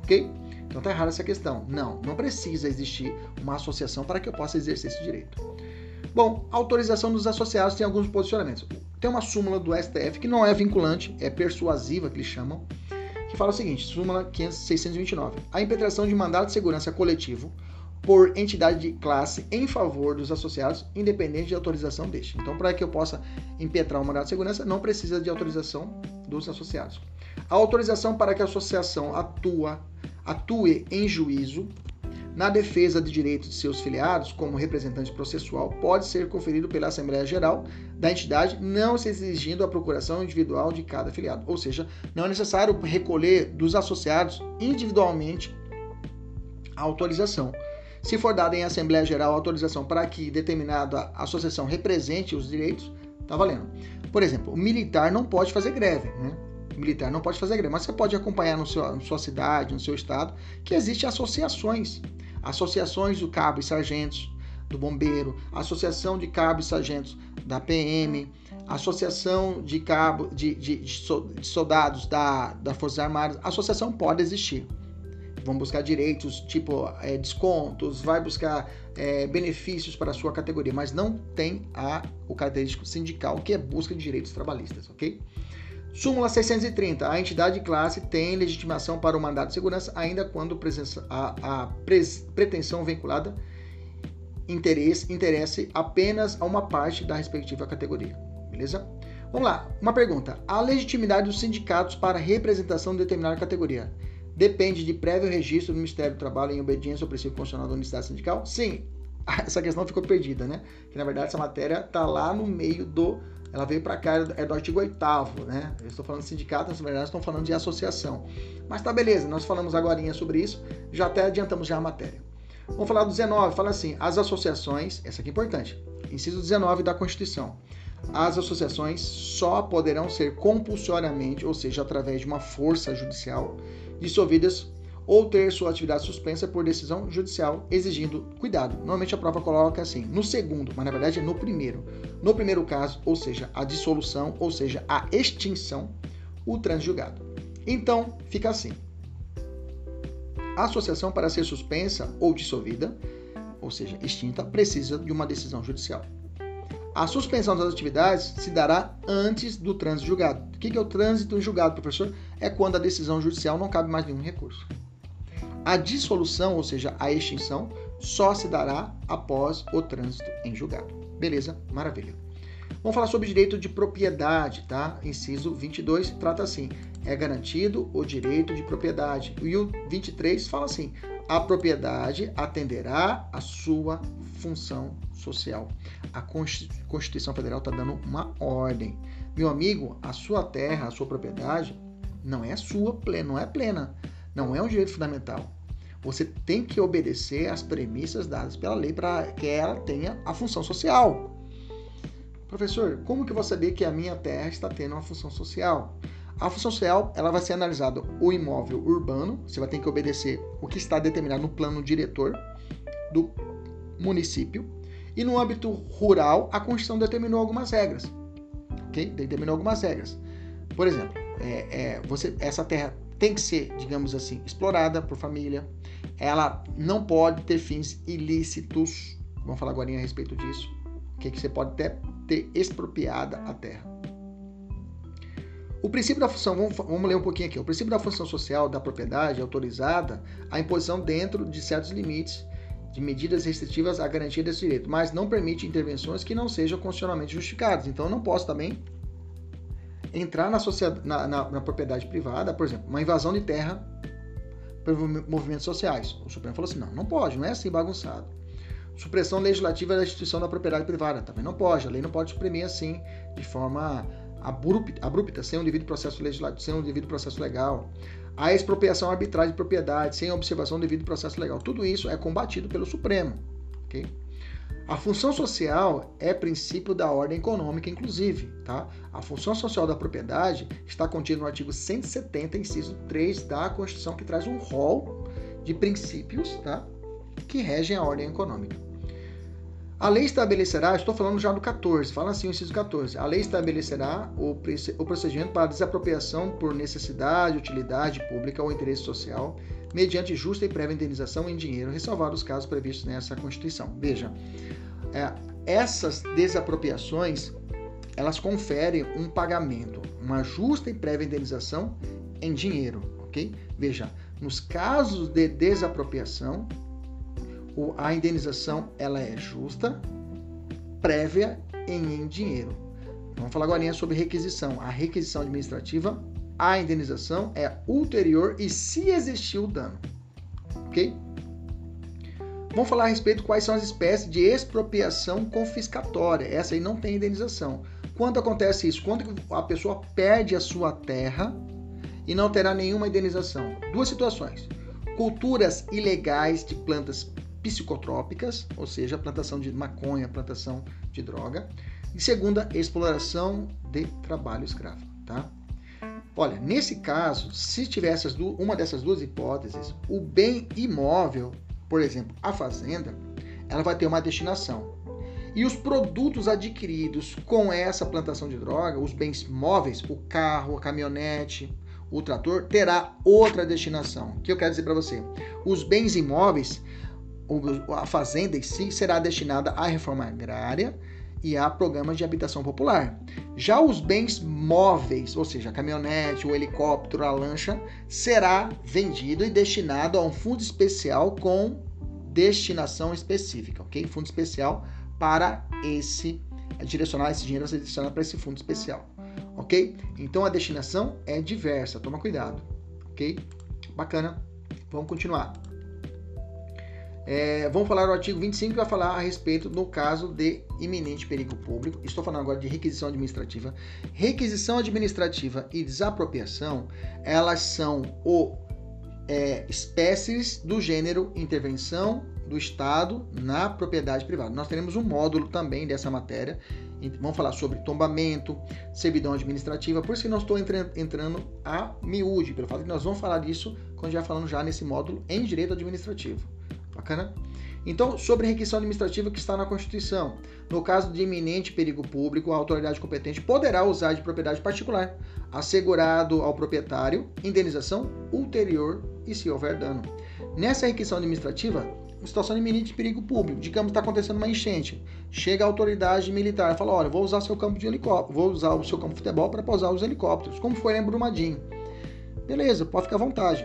ok? Então tá errada essa questão. Não, não precisa existir uma associação para que eu possa exercer esse direito. Bom, autorização dos associados tem alguns posicionamentos. Tem uma súmula do STF que não é vinculante, é persuasiva, que eles chamam, que fala o seguinte: súmula 629. A impetração de mandato de segurança coletivo por entidade de classe em favor dos associados, independente de autorização deste. Então, para que eu possa impetrar um mandato de segurança, não precisa de autorização dos associados. A autorização para que a associação atua, atue em juízo na defesa de direitos de seus filiados, como representante processual, pode ser conferido pela Assembleia Geral da entidade, não se exigindo a procuração individual de cada filiado. Ou seja, não é necessário recolher dos associados individualmente a autorização. Se for dada em Assembleia Geral autorização para que determinada associação represente os direitos, tá valendo. Por exemplo, o militar não pode fazer greve, né? Militar não pode fazer greve, mas você pode acompanhar no seu, na sua cidade, no seu estado, que existem associações. Associações do cabo e sargentos, do bombeiro, associação de cabos e sargentos da PM, associação de cabo de, de, de soldados da, da Forças Armadas. Associação pode existir vão buscar direitos, tipo é, descontos, vai buscar é, benefícios para a sua categoria, mas não tem a, o característico sindical, que é busca de direitos trabalhistas, ok? Súmula 630. A entidade de classe tem legitimação para o mandato de segurança ainda quando a, pretensão vinculada interesse, interesse apenas a uma parte da respectiva categoria. Beleza? Vamos lá. Uma pergunta. A legitimidade dos sindicatos para representação de determinada categoria depende de prévio registro do Ministério do Trabalho em obediência ao princípio constitucional da unicidade sindical? Sim, essa questão ficou perdida, né? Que na verdade essa matéria está lá no meio do. Ela veio para cá, é do artigo 8, né? Eu estou falando de sindicato, na verdade estão falando de associação. Mas tá beleza, nós falamos agora sobre isso, já até adiantamos já a matéria. Vamos falar do 19, fala assim: as associações, essa aqui é importante, inciso 19 da Constituição. As associações só poderão ser compulsoriamente, ou seja, através de uma força judicial, dissolvidas ou ter sua atividade suspensa por decisão judicial, exigindo cuidado. Normalmente a prova coloca assim, no segundo, mas na verdade é no primeiro. No primeiro caso, ou seja, a dissolução, ou seja, a extinção, o transjugado. Então, fica assim. A associação para ser suspensa ou dissolvida, ou seja, extinta, precisa de uma decisão judicial. A suspensão das atividades se dará antes do trânsito julgado. O que é o trânsito julgado, professor? É quando a decisão judicial não cabe mais nenhum recurso. A dissolução, ou seja, a extinção, só se dará após o trânsito em julgado. Beleza? Maravilha. Vamos falar sobre direito de propriedade, tá? Inciso 22 trata assim: é garantido o direito de propriedade. E o 23 fala assim: a propriedade atenderá à sua função social. A Constituição Federal está dando uma ordem. Meu amigo, a sua terra, a sua propriedade, não é sua não é plena, não é um direito fundamental. Você tem que obedecer às premissas dadas pela lei para que ela tenha a função social. Professor, como que eu vou saber que a minha terra está tendo uma função social? A função social ela vai ser analisada o imóvel urbano, você vai ter que obedecer o que está determinado no plano diretor do município. E no âmbito rural, a Constituição determinou algumas regras. Ok? Determinou algumas regras. Por exemplo, é, é, você, essa terra tem que ser, digamos assim, explorada por família. Ela não pode ter fins ilícitos. Vamos falar agora a respeito disso. O que, que você pode ter, ter expropriada a terra. O princípio da função, vamos, vamos, ler um pouquinho aqui. O princípio da função social da propriedade é autorizada a imposição dentro de certos limites de medidas restritivas à garantia desse direito, mas não permite intervenções que não sejam constitucionalmente justificadas. Então, eu não posso também entrar na, na, na, na propriedade privada, por exemplo, uma invasão de terra por movimentos sociais. O Supremo falou assim: não, não pode, não é assim bagunçado. Supressão legislativa da instituição da propriedade privada também não pode. A lei não pode suprimir assim, de forma abrupta, abrupta sem um devido processo legislativo, sem um devido processo legal. A expropriação arbitrária de propriedade, sem observação do devido processo legal. Tudo isso é combatido pelo Supremo. Okay? A função social é princípio da ordem econômica, inclusive. Tá? A função social da propriedade está contida no artigo 170, inciso 3 da Constituição, que traz um rol de princípios tá? que regem a ordem econômica. A lei estabelecerá, estou falando já do 14, fala assim o inciso 14. A lei estabelecerá o, o procedimento para desapropriação por necessidade, utilidade pública ou interesse social, mediante justa e prévia indenização em dinheiro, ressalvados os casos previstos nessa Constituição. Veja, essas desapropriações elas conferem um pagamento, uma justa e prévia indenização em dinheiro, ok? Veja, nos casos de desapropriação, a indenização ela é justa, prévia e em dinheiro. Vamos falar agora sobre requisição. A requisição administrativa, a indenização é ulterior e se existir o dano. Ok? Vamos falar a respeito quais são as espécies de expropriação confiscatória. Essa aí não tem indenização. Quando acontece isso? Quando a pessoa perde a sua terra e não terá nenhuma indenização. Duas situações. Culturas ilegais de plantas psicotrópicas, ou seja, plantação de maconha, plantação de droga. E segunda, exploração de trabalho escravo, tá? Olha, nesse caso, se tivesse uma dessas duas hipóteses, o bem imóvel, por exemplo, a fazenda, ela vai ter uma destinação. E os produtos adquiridos com essa plantação de droga, os bens móveis, o carro, a caminhonete, o trator, terá outra destinação. O que eu quero dizer para você? Os bens imóveis, a fazenda em si, será destinada à reforma agrária e a programas de habitação popular. Já os bens móveis, ou seja, a caminhonete, o helicóptero, a lancha, será vendido e destinado a um fundo especial com destinação específica, ok? Fundo especial para esse direcionar esse dinheiro ser direcionado para esse fundo especial, ok? Então a destinação é diversa, toma cuidado, ok? Bacana. Vamos continuar. É, vamos falar do artigo 25 que vai falar a respeito do caso de iminente perigo público. Estou falando agora de requisição administrativa. Requisição administrativa e desapropriação, elas são o é, espécies do gênero intervenção do Estado na propriedade privada. Nós teremos um módulo também dessa matéria. Vamos falar sobre tombamento, servidão administrativa, por isso que nós estou entrando a miúde, pelo fato que nós vamos falar disso quando já falando já nesse módulo em direito administrativo. Bacana? Então, sobre requisição administrativa que está na Constituição. No caso de iminente perigo público, a autoridade competente poderá usar de propriedade particular, assegurado ao proprietário indenização ulterior e se houver dano. Nessa requisição administrativa, situação de iminente perigo público, digamos que está acontecendo uma enchente, chega a autoridade militar e fala, olha, vou usar seu campo de helicóptero, vou usar o seu campo de futebol para pousar os helicópteros, como foi em Brumadinho. Beleza, pode ficar à vontade.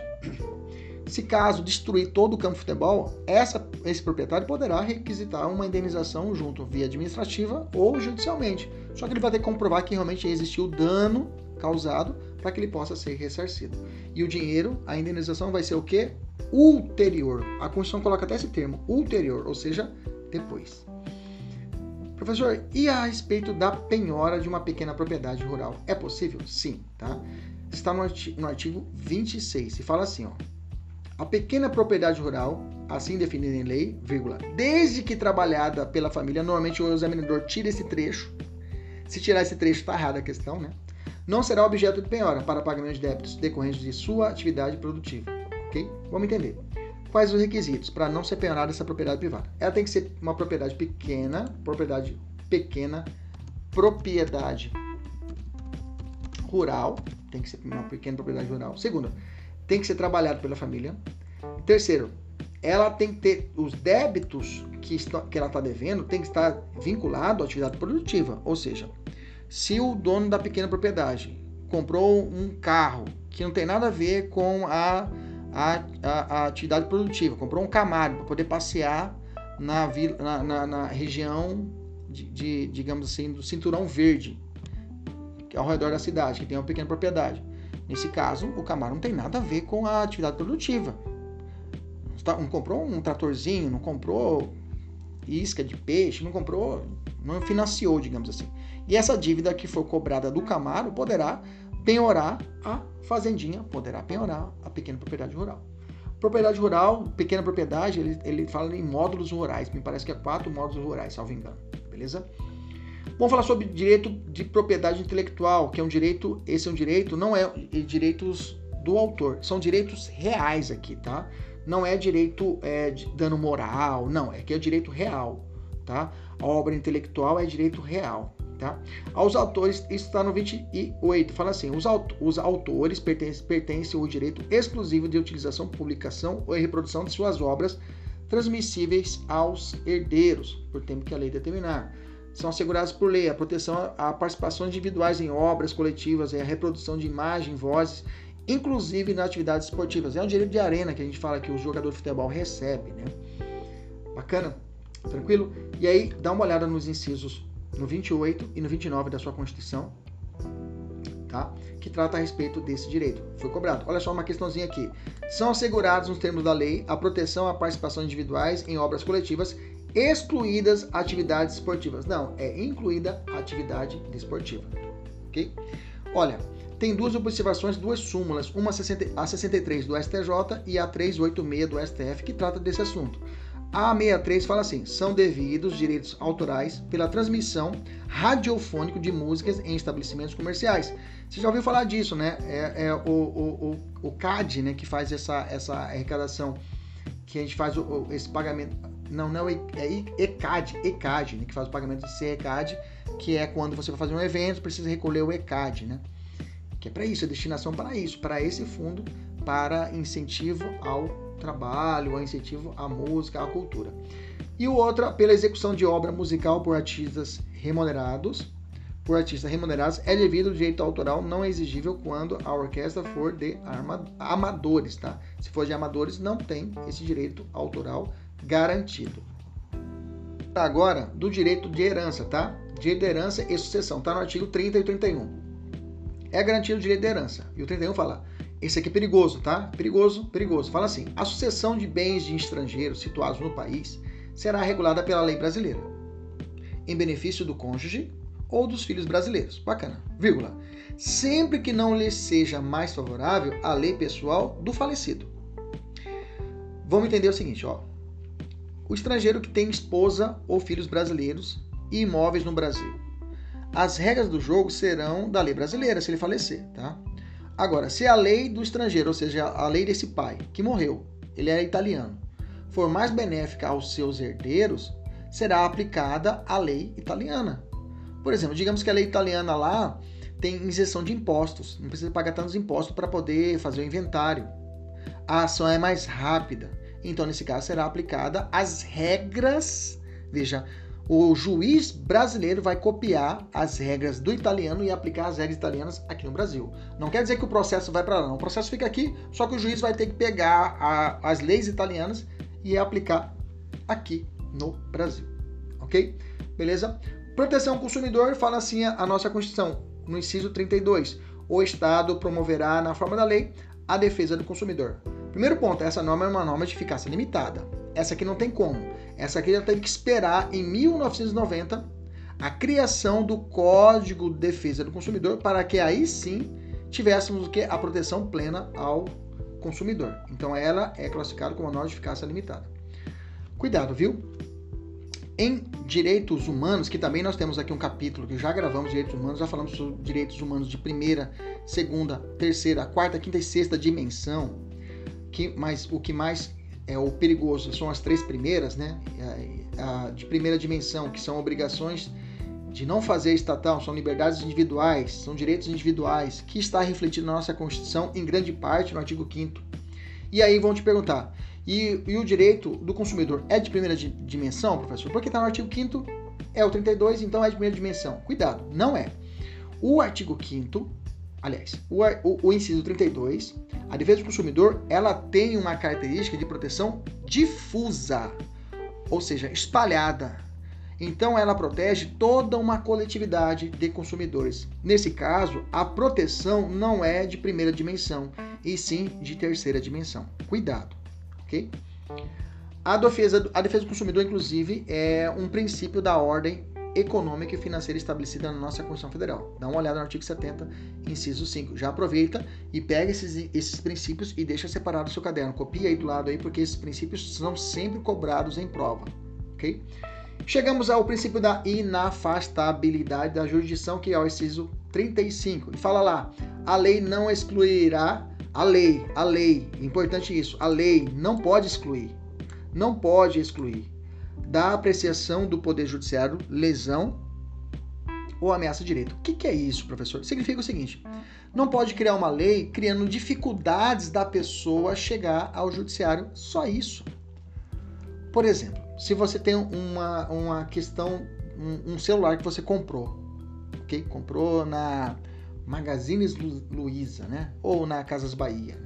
Se caso destruir todo o campo de futebol, essa, esse proprietário poderá requisitar uma indenização junto via administrativa ou judicialmente. Só que ele vai ter que comprovar que realmente existiu dano causado para que ele possa ser ressarcido. E o dinheiro, a indenização vai ser o quê? Ulterior. A Constituição coloca até esse termo, ulterior, ou seja, depois. Professor, e a respeito da penhora de uma pequena propriedade rural? É possível? Sim, tá? Está no artigo, no artigo 26 e fala assim, ó. A pequena propriedade rural, assim definida em lei, vírgula, desde que trabalhada pela família, normalmente o examinador tira esse trecho. Se tirar esse trecho, está errada a questão, né? Não será objeto de penhora para pagamento de débitos decorrentes de sua atividade produtiva. Ok? Vamos entender. Quais os requisitos para não ser penhorada essa propriedade privada? Ela tem que ser uma propriedade pequena, propriedade pequena, propriedade rural, tem que ser uma pequena propriedade rural. Segunda, tem que ser trabalhado pela família. Terceiro, ela tem que ter os débitos que, está, que ela está devendo tem que estar vinculado à atividade produtiva. Ou seja, se o dono da pequena propriedade comprou um carro que não tem nada a ver com a, a, a, a atividade produtiva, comprou um Camaro para poder passear na, na, na, na região de, de, digamos assim, do cinturão verde, que é ao redor da cidade, que tem uma pequena propriedade. Nesse caso, o Camaro não tem nada a ver com a atividade produtiva. Não comprou um tratorzinho, não comprou isca de peixe, não comprou, não financiou, digamos assim. E essa dívida que for cobrada do Camaro poderá penhorar a fazendinha, poderá penhorar a pequena propriedade rural. Propriedade rural, pequena propriedade, ele, ele fala em módulos rurais, me parece que é quatro módulos rurais, salvo engano, beleza? Vamos falar sobre direito de propriedade intelectual, que é um direito, esse é um direito, não é direitos do autor, são direitos reais aqui, tá? Não é direito é, de dano moral, não, é que é direito real, tá? A obra intelectual é direito real, tá? Aos autores, isso está no 28, fala assim, os, aut os autores pertencem, pertencem ao direito exclusivo de utilização, publicação ou reprodução de suas obras transmissíveis aos herdeiros, por tempo que a lei determinar são assegurados por lei a proteção a participações individuais em obras coletivas e a reprodução de imagem, vozes, inclusive nas atividades esportivas. É um direito de arena que a gente fala que o jogador de futebol recebe, né? Bacana? Tranquilo? E aí, dá uma olhada nos incisos no 28 e no 29 da sua Constituição, tá? Que trata a respeito desse direito. Foi cobrado. Olha só uma questãozinha aqui. São assegurados nos termos da lei a proteção à participação individuais em obras coletivas excluídas atividades esportivas. Não, é incluída atividade desportiva. Ok? Olha, tem duas observações, duas súmulas, uma a 63 do STJ e a 386 do STF, que trata desse assunto. A 63 fala assim: são devidos direitos autorais pela transmissão radiofônica de músicas em estabelecimentos comerciais. Você já ouviu falar disso, né? É, é o, o, o, o, CAD, né, que faz essa, essa arrecadação, que a gente faz o, esse pagamento. Não, não é, é ECAD, ECAD, né, que faz o pagamento de CECAD, que é quando você vai fazer um evento, precisa recolher o ECAD, né? Que é para isso, é destinação para isso, para esse fundo, para incentivo ao trabalho, ao incentivo à música, à cultura. E o outro, pela execução de obra musical por artistas remunerados, por artistas remunerados, é devido ao direito autoral não exigível quando a orquestra for de amadores, tá? Se for de amadores, não tem esse direito autoral garantido. Agora, do direito de herança, tá? Direito de herança e sucessão, tá no artigo 30 e 31. É garantido o direito de herança. E o 31 fala: esse aqui é perigoso, tá? Perigoso, perigoso. Fala assim: a sucessão de bens de estrangeiros situados no país será regulada pela lei brasileira, em benefício do cônjuge ou dos filhos brasileiros. Bacana. Vírgula. Sempre que não lhe seja mais favorável a lei pessoal do falecido. Vamos entender o seguinte, ó. O estrangeiro que tem esposa ou filhos brasileiros e imóveis no Brasil. As regras do jogo serão da lei brasileira se ele falecer, tá? Agora, se a lei do estrangeiro, ou seja, a lei desse pai que morreu, ele era italiano, for mais benéfica aos seus herdeiros, será aplicada a lei italiana. Por exemplo, digamos que a lei italiana lá tem isenção de impostos, não precisa pagar tantos impostos para poder fazer o inventário. A ação é mais rápida, então nesse caso será aplicada as regras. Veja, o juiz brasileiro vai copiar as regras do italiano e aplicar as regras italianas aqui no Brasil. Não quer dizer que o processo vai para lá, não. O processo fica aqui, só que o juiz vai ter que pegar a, as leis italianas e aplicar aqui no Brasil. Ok? Beleza? Proteção ao consumidor, fala assim a nossa Constituição, no inciso 32. O Estado promoverá, na forma da lei, a defesa do consumidor. Primeiro ponto, essa norma é uma norma de eficácia limitada. Essa aqui não tem como. Essa aqui já teve que esperar em 1990 a criação do Código de Defesa do Consumidor para que aí sim tivéssemos o que a proteção plena ao consumidor. Então ela é classificada como uma norma de eficácia limitada. Cuidado, viu? Em direitos humanos, que também nós temos aqui um capítulo que já gravamos direitos humanos, já falamos sobre direitos humanos de primeira, segunda, terceira, quarta, quinta e sexta dimensão. Que, mas o que mais é o perigoso são as três primeiras, né? A, a, de primeira dimensão, que são obrigações de não fazer estatal, são liberdades individuais, são direitos individuais, que está refletido na nossa Constituição em grande parte no artigo 5 E aí vão te perguntar, e, e, o direito do consumidor é de primeira dimensão, professor? Porque está no artigo 5 é o 32, então é de primeira dimensão. Cuidado, não é. O artigo 5 aliás, o, o, o, inciso 32, a defesa do consumidor, ela tem uma característica de proteção difusa, ou seja, espalhada. Então ela protege toda uma coletividade de consumidores. Nesse caso, a proteção não é de primeira dimensão, e sim de terceira dimensão. Cuidado, ok? A defesa, a defesa do consumidor, inclusive, é um princípio da ordem econômica e financeira estabelecida na nossa Constituição Federal. Dá uma olhada no artigo 70, inciso 5. Já aproveita e pega esses, esses princípios e deixa separado no seu caderno. Copia aí do lado aí, porque esses princípios são sempre cobrados em prova. Ok? Chegamos ao princípio da inafastabilidade da jurisdição, que é o inciso 35. E fala lá: a lei não excluirá. A lei, a lei, importante isso, a lei não pode excluir. Não pode excluir da apreciação do Poder Judiciário lesão ou ameaça de direito. O que, que é isso, professor? Significa o seguinte: não pode criar uma lei criando dificuldades da pessoa chegar ao judiciário, só isso. Por exemplo, se você tem uma, uma questão, um, um celular que você comprou, ok? Comprou na Magazines Luiza, né? Ou na Casas Bahia.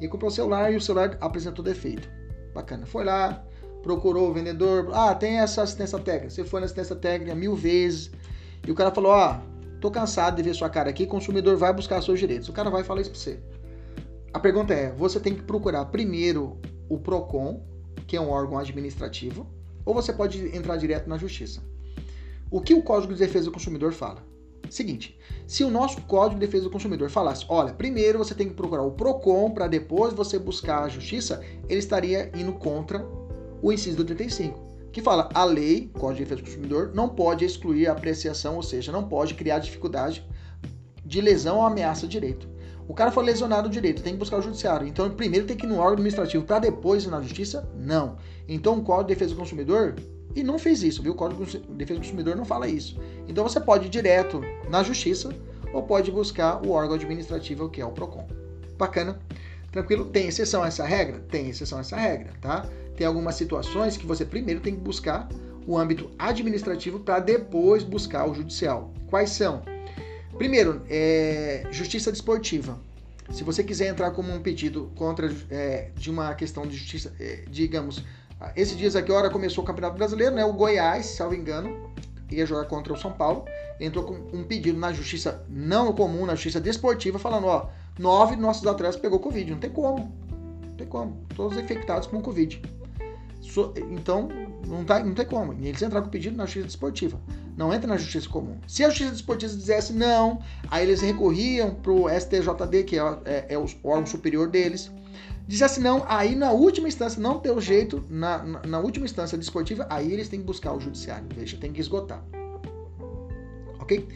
E comprou o celular e o celular apresentou defeito. Bacana. Foi lá, procurou o vendedor, ah, tem essa assistência técnica. Você foi na assistência técnica mil vezes e o cara falou, ah, tô cansado de ver sua cara aqui, consumidor vai buscar seus direitos. O cara vai falar isso para você. A pergunta é, você tem que procurar primeiro o Procon, que é um órgão administrativo, ou você pode entrar direto na justiça. O que o Código de Defesa do Consumidor fala? Seguinte, se o nosso Código de Defesa do Consumidor falasse, olha, primeiro você tem que procurar o Procon para depois você buscar a justiça, ele estaria indo contra o inciso 35, que fala a lei, Código de Defesa do Consumidor, não pode excluir a apreciação, ou seja, não pode criar dificuldade de lesão ou ameaça de direito. O cara foi lesionado o direito, tem que buscar o judiciário. Então, primeiro tem que ir no órgão administrativo para depois ir na justiça? Não. Então, o Código de Defesa do Consumidor e não fez isso, viu? O Código de Defesa do Consumidor não fala isso. Então, você pode ir direto na justiça ou pode buscar o órgão administrativo, que é o PROCON. Bacana? Tranquilo? Tem exceção a essa regra? Tem exceção a essa regra, tá? Tem algumas situações que você primeiro tem que buscar o âmbito administrativo para depois buscar o judicial. Quais são? Primeiro, é, justiça desportiva. Se você quiser entrar como um pedido contra é, de uma questão de justiça, é, digamos, esses dias aqui, hora começou o Campeonato Brasileiro, né? O Goiás, salvo engano, ia jogar contra o São Paulo, entrou com um pedido na justiça não comum, na justiça desportiva, falando, ó, nove nossos atletas pegou Covid. Não tem como. Não tem como. Todos infectados com Covid. Então, não, tá, não tem como. E eles entraram com pedido na justiça desportiva. Não entra na justiça comum. Se a justiça desportiva dissesse não, aí eles recorriam para o STJD, que é, é, é, o órgão superior deles. Dissesse não, aí na última instância, não ter o jeito, na, na, na última instância desportiva, aí eles têm que buscar o judiciário. Veja, tem que esgotar. Ok?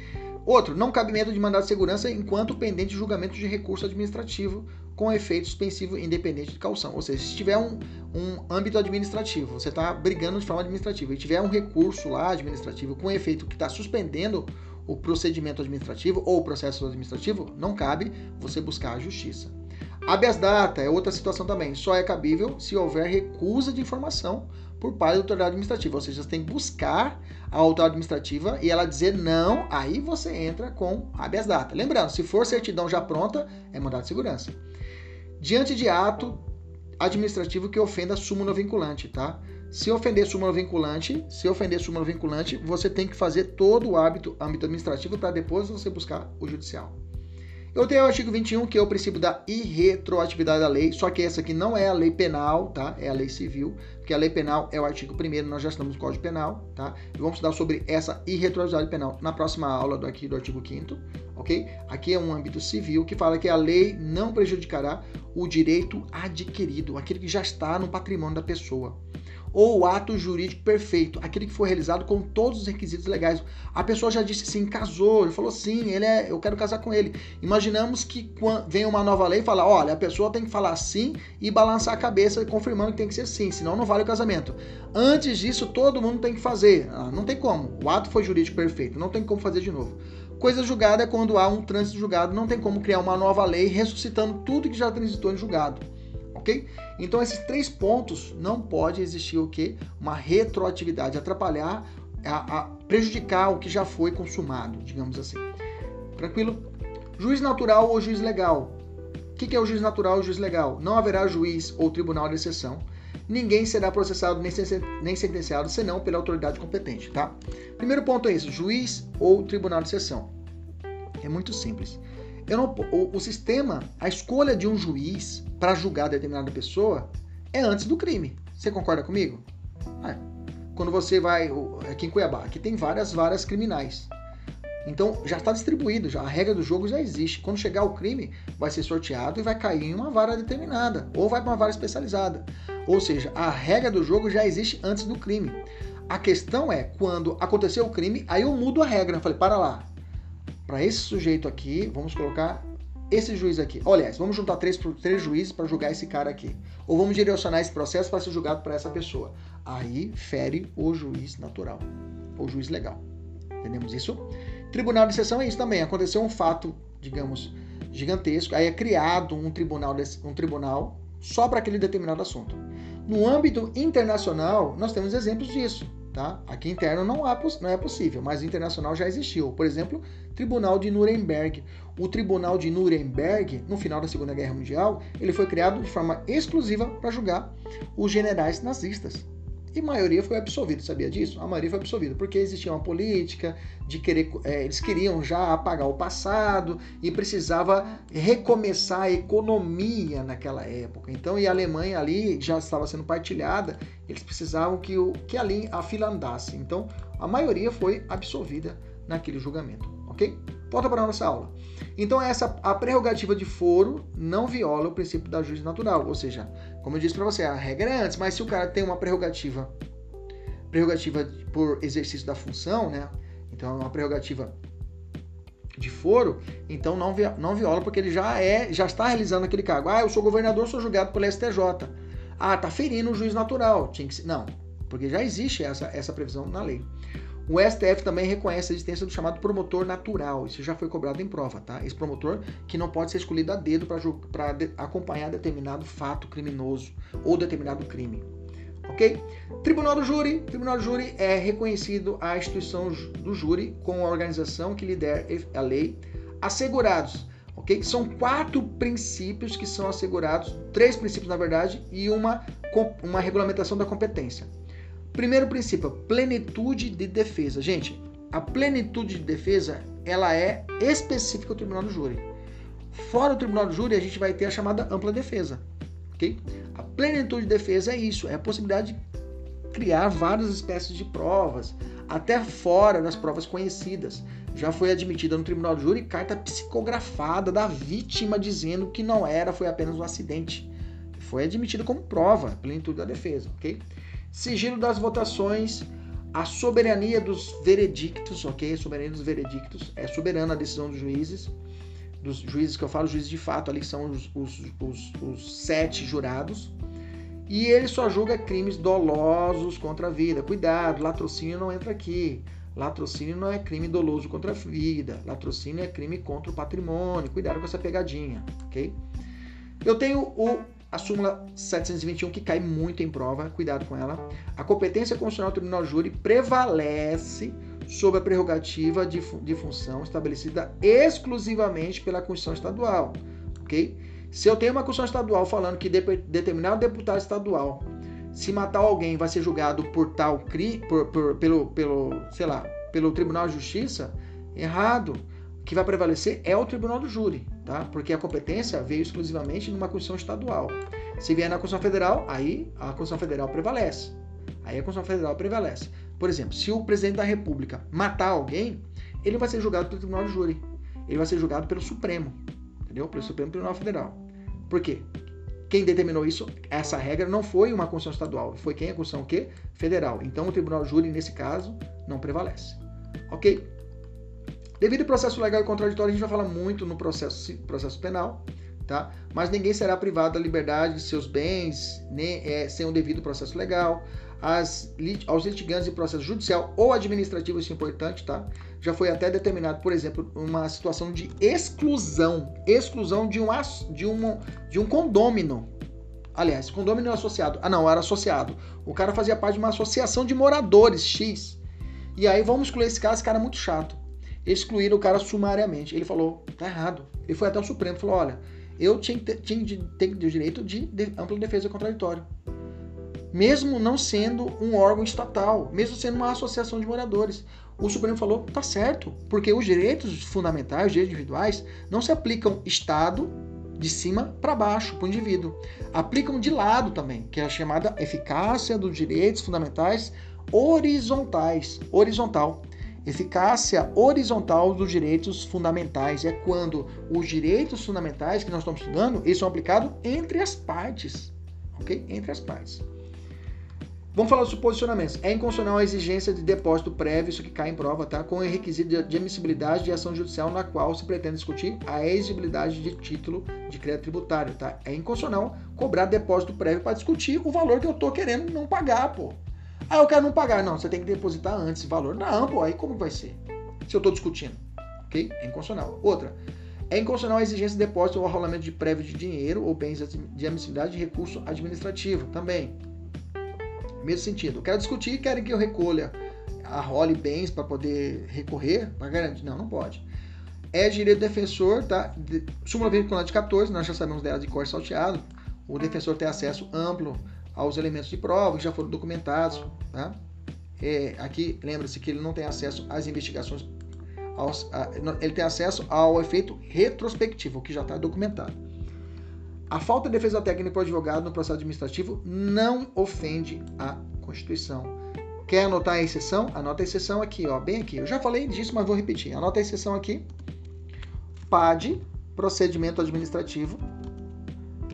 Outro, não cabimento de mandado de segurança enquanto pendente julgamento de recurso administrativo com efeito suspensivo independente de caução. Ou seja, se tiver um, um âmbito administrativo, você está brigando de forma administrativa e tiver um recurso lá administrativo com efeito que está suspendendo o procedimento administrativo ou o processo administrativo, não cabe você buscar a justiça. Habeas data é outra situação também. Só é cabível se houver recusa de informação por parte da autoridade administrativa. Ou seja, você tem que buscar a autoridade administrativa e ela dizer não, aí você entra com habeas data. Lembrando, se for certidão já pronta, é mandado de segurança. Diante de ato administrativo que ofenda súmula vinculante, tá? Se ofender súmula vinculante, se ofender súmula vinculante, você tem que fazer todo o hábito, âmbito administrativo para depois você buscar o judicial. Eu tenho o artigo 21, que é o princípio da irretroatividade da lei, só que essa aqui não é a lei penal, tá? É a lei civil, porque a lei penal é o artigo 1 nós já estamos no Código Penal, tá? E vamos estudar sobre essa irretroatividade penal na próxima aula do, aqui, do artigo 5 ok? Aqui é um âmbito civil que fala que a lei não prejudicará o direito adquirido, aquele que já está no patrimônio da pessoa ou o ato jurídico perfeito, aquele que foi realizado com todos os requisitos legais. A pessoa já disse sim, casou, ele falou sim, ele é, eu quero casar com ele. Imaginamos que vem uma nova lei e fala, olha, a pessoa tem que falar sim e balançar a cabeça confirmando que tem que ser sim, senão não vale o casamento. Antes disso, todo mundo tem que fazer. Ah, não tem como. O ato foi jurídico perfeito, não tem como fazer de novo. Coisa julgada é quando há um trânsito julgado, não tem como criar uma nova lei ressuscitando tudo que já transitou em julgado ok? Então esses três pontos não pode existir o que? Uma retroatividade, atrapalhar, a, a prejudicar o que já foi consumado, digamos assim. Tranquilo? Juiz natural ou juiz legal? O que, que é o juiz natural e o juiz legal? Não haverá juiz ou tribunal de exceção. Ninguém será processado nem sentenciado senão pela autoridade competente, tá? Primeiro ponto é isso: juiz ou tribunal de exceção. É muito simples. Não, o, o, sistema, a escolha de um juiz para julgar determinada pessoa é antes do crime. Você concorda comigo? Ah, quando você vai aqui em Cuiabá, aqui tem várias varas criminais. Então já está distribuído, já a regra do jogo já existe. Quando chegar o crime, vai ser sorteado e vai cair em uma vara determinada ou vai para uma vara especializada. Ou seja, a regra do jogo já existe antes do crime. A questão é quando aconteceu o crime, aí eu mudo a regra. Eu falei, para lá, para esse sujeito aqui, vamos colocar esse juiz aqui. Olha, vamos juntar três, três juízes para julgar esse cara aqui. Ou vamos direcionar esse processo para ser julgado para essa pessoa. Aí fere o juiz natural, o juiz legal. Entendemos isso? Tribunal de sessão é isso também. Aconteceu um fato, digamos, gigantesco. Aí é criado um tribunal, um tribunal só para aquele determinado assunto. No âmbito internacional, nós temos exemplos disso. Tá? Aqui interno não, há, não é possível, mas internacional já existiu. Por exemplo, Tribunal de Nuremberg. O Tribunal de Nuremberg, no final da Segunda Guerra Mundial, ele foi criado de forma exclusiva para julgar os generais nazistas. E maioria foi absolvida, sabia disso? A maioria foi absolvida, porque existia uma política de querer. É, eles queriam já apagar o passado e precisava recomeçar a economia naquela época. Então, e a Alemanha ali já estava sendo partilhada, eles precisavam que, o, que ali a fila andasse. Então, a maioria foi absolvida naquele julgamento, ok? Volta para a nossa aula. Então essa a prerrogativa de foro não viola o princípio da justiça natural, ou seja, como eu disse para você, a regra é antes, mas se o cara tem uma prerrogativa prerrogativa por exercício da função, né? Então é uma prerrogativa de foro, então não, não viola porque ele já é, já está realizando aquele cargo. Ah, eu sou governador, sou julgado pelo STJ. Ah, tá ferindo o juiz natural. Tinha que não, porque já existe essa, essa previsão na lei. O STF também reconhece a existência do chamado promotor natural. Isso já foi cobrado em prova, tá? Esse promotor que não pode ser escolhido a dedo para de, acompanhar determinado fato criminoso ou determinado crime. Ok? Tribunal do Júri. Tribunal do Júri é reconhecido a instituição do júri como a organização que lidera a lei. Assegurados. Ok? São quatro princípios que são assegurados, três princípios na verdade, e uma, uma regulamentação da competência. Primeiro princípio, plenitude de defesa. Gente, a plenitude de defesa, ela é específica ao tribunal do júri. Fora do tribunal do júri, a gente vai ter a chamada ampla defesa, ok? A plenitude de defesa é isso, é a possibilidade de criar várias espécies de provas, até fora das provas conhecidas. Já foi admitida no tribunal do júri carta psicografada da vítima dizendo que não era, foi apenas um acidente. Foi admitida como prova, plenitude da defesa, ok? Sigilo das votações, a soberania dos veredictos, ok? A soberania dos veredictos é soberana a decisão dos juízes, dos juízes que eu falo, juízes de fato, ali são os, os, os, os sete jurados. E ele só julga crimes dolosos contra a vida. Cuidado, latrocínio não entra aqui. Latrocínio não é crime doloso contra a vida. Latrocínio é crime contra o patrimônio. Cuidado com essa pegadinha, ok? Eu tenho o a súmula 721, que cai muito em prova, cuidado com ela. A competência constitucional do tribunal júri prevalece sobre a prerrogativa de, de função estabelecida exclusivamente pela Constituição Estadual, ok? Se eu tenho uma Constituição Estadual falando que de, determinado deputado estadual, se matar alguém, vai ser julgado por tal crime, pelo, pelo, sei lá, pelo Tribunal de Justiça, errado. O que vai prevalecer é o Tribunal do Júri tá? Porque a competência veio exclusivamente numa Constituição estadual. Se vier na Constituição Federal, aí a Constituição Federal prevalece. Aí a Constituição Federal prevalece. Por exemplo, se o presidente da República matar alguém, ele vai ser julgado pelo Tribunal de Júri. Ele vai ser julgado pelo Supremo, entendeu? Pelo Supremo Tribunal Federal. Por quê? Quem determinou isso, essa regra não foi uma Constituição estadual, foi quem? A Constituição o quê? Federal. Então o Tribunal de Júri, nesse caso, não prevalece. Ok? Devido ao processo legal e contraditório, a gente vai falar muito no processo, processo penal, tá? Mas ninguém será privado da liberdade de seus bens nem, é, sem o devido processo legal. As, aos litigantes em processo judicial ou administrativo, isso é importante, tá? Já foi até determinado, por exemplo, uma situação de exclusão, exclusão de um, de um, de um condômino. Aliás, condômino associado. Ah, não, era associado. O cara fazia parte de uma associação de moradores X. E aí vamos excluir esse cara, esse cara é muito chato excluíram o cara sumariamente. Ele falou, tá errado. Ele foi até o Supremo e falou, olha, eu tinha, tinha ter o direito de, de ampla defesa contraditória. Mesmo não sendo um órgão estatal, mesmo sendo uma associação de moradores. O Supremo falou, tá certo, porque os direitos fundamentais, os direitos individuais, não se aplicam Estado de cima para baixo para o indivíduo. Aplicam de lado também, que é a chamada eficácia dos direitos fundamentais horizontais, horizontal. Eficácia horizontal dos direitos fundamentais é quando os direitos fundamentais que nós estamos estudando, eles são aplicados entre as partes, ok? Entre as partes. Vamos falar dos posicionamentos. É inconstitucional a exigência de depósito prévio, isso que cai em prova, tá? Com o requisito de admissibilidade de ação judicial na qual se pretende discutir a exigibilidade de título de crédito tributário, tá? É inconstitucional cobrar depósito prévio para discutir o valor que eu tô querendo não pagar, pô. Ah, eu quero não pagar. Não, você tem que depositar antes esse valor. Não, pô, aí como vai ser? Se eu estou discutindo. Ok? É inconstitucional. Outra. É inconstitucional a exigência de depósito ou arrolamento de prévio de dinheiro ou bens de admissibilidade de recurso administrativo. Também. Mesmo sentido. Quero discutir querem que eu recolha, arrole bens para poder recorrer, para garantir. Não, não pode. É direito do defensor, tá? De, súmula vinculante 14, nós já sabemos dela de cor salteado. O defensor tem acesso amplo aos elementos de prova que já foram documentados. Tá? É, aqui, lembra-se que ele não tem acesso às investigações, aos, a, ele tem acesso ao efeito retrospectivo, que já está documentado. A falta de defesa técnica para o advogado no processo administrativo não ofende a Constituição. Quer anotar a exceção? Anota a exceção aqui, ó, bem aqui. Eu já falei disso, mas vou repetir. Anota a exceção aqui. PAD, procedimento administrativo,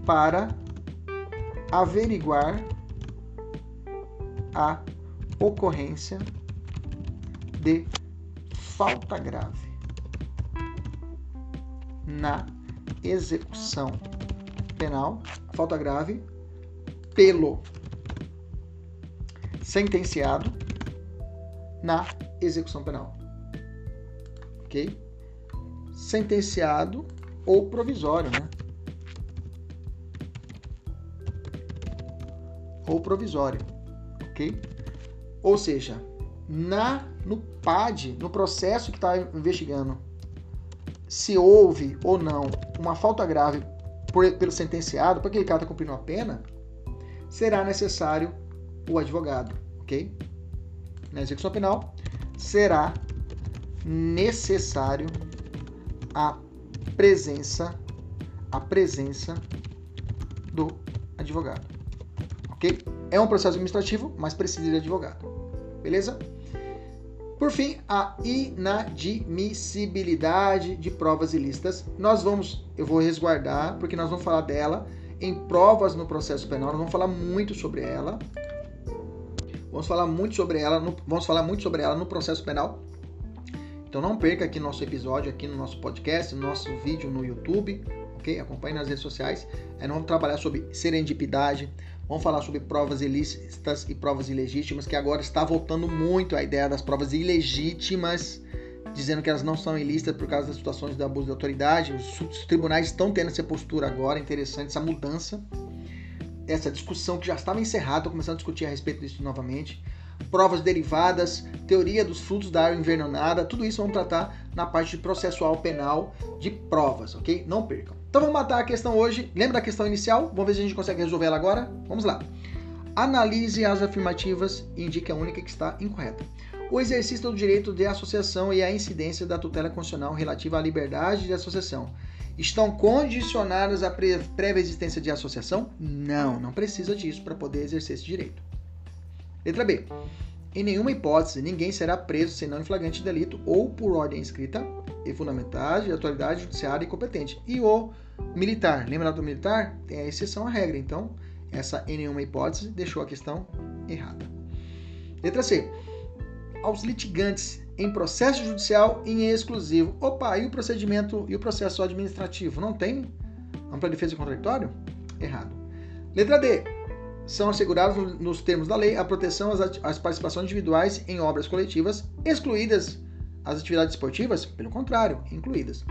para averiguar a ocorrência de falta grave na execução penal, falta grave pelo sentenciado na execução penal. Ok? Sentenciado ou provisório, né? Ou provisório, ok? Ou seja, na no PAD, no processo que está investigando, se houve ou não uma falta grave por, pelo sentenciado, porque ele está cumprindo a pena, será necessário o advogado, ok? Na execução penal, será necessário a presença a presença do advogado. OK? É um processo administrativo, mas precisa de advogado. Beleza? Por fim, a inadmissibilidade de provas ilícitas. Nós vamos, eu vou resguardar, porque nós vamos falar dela em provas no processo penal, nós vamos falar muito sobre ela. Vamos falar muito sobre ela, no, vamos falar muito sobre ela no processo penal. Então não perca aqui nosso episódio aqui no nosso podcast, no nosso vídeo no YouTube, ok? Acompanhe nas redes sociais. Aí nós vamos trabalhar sobre serendipidade, vamos falar sobre provas ilícitas e provas ilegítimas, que agora está voltando muito a ideia das provas ilegítimas, dizendo que elas não são ilícitas por causa das situações de abuso de autoridade. Os tribunais estão tendo essa postura agora, interessante essa mudança essa discussão que já estava encerrada, estou começando a discutir a respeito disso novamente. Provas derivadas, teoria dos frutos da água envenenada, tudo isso vamos tratar na parte processual penal de provas, ok? Não percam. Então vamos matar a questão hoje. Lembra da questão inicial? Vamos ver se a gente consegue resolver ela agora? Vamos lá. Analise as afirmativas e indique a única que está incorreta. O exercício do direito de associação e a incidência da tutela constitucional relativa à liberdade de associação estão condicionadas à prévia existência de associação? Não, não precisa disso para poder exercer esse direito. Letra B. Em nenhuma hipótese, ninguém será preso senão em flagrante de delito ou por ordem escrita e fundamentada de autoridade judiciária e competente. E o militar, lembra do militar? Tem a exceção à regra, então essa em nenhuma hipótese deixou a questão errada. Letra C. Aos litigantes em processo judicial em exclusivo. Opa, e o procedimento e o processo administrativo? Não tem ampla defesa contraditório? Errado. Letra D. São assegurados nos termos da lei a proteção às participações individuais em obras coletivas, excluídas as atividades esportivas? Pelo contrário, incluídas.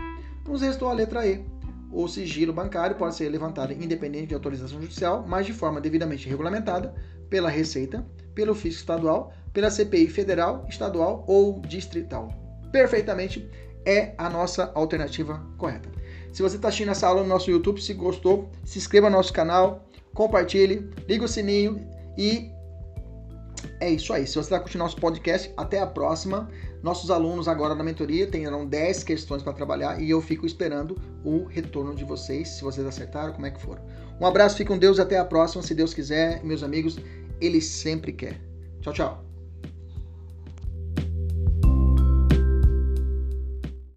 Nos restou a letra E. O sigilo bancário pode ser levantado independente de autorização judicial, mas de forma devidamente regulamentada pela Receita, pelo Fisco Estadual, pela CPI federal, estadual ou distrital. Perfeitamente é a nossa alternativa correta. Se você está assistindo essa aula no nosso YouTube, se gostou, se inscreva no nosso canal, compartilhe, liga o sininho e é isso aí. Se você está curtindo nosso podcast, até a próxima. Nossos alunos agora na mentoria terão 10 questões para trabalhar e eu fico esperando o retorno de vocês, se vocês acertaram, como é que foram. Um abraço, fique com Deus até a próxima, se Deus quiser, meus amigos, Ele sempre quer. Tchau, tchau.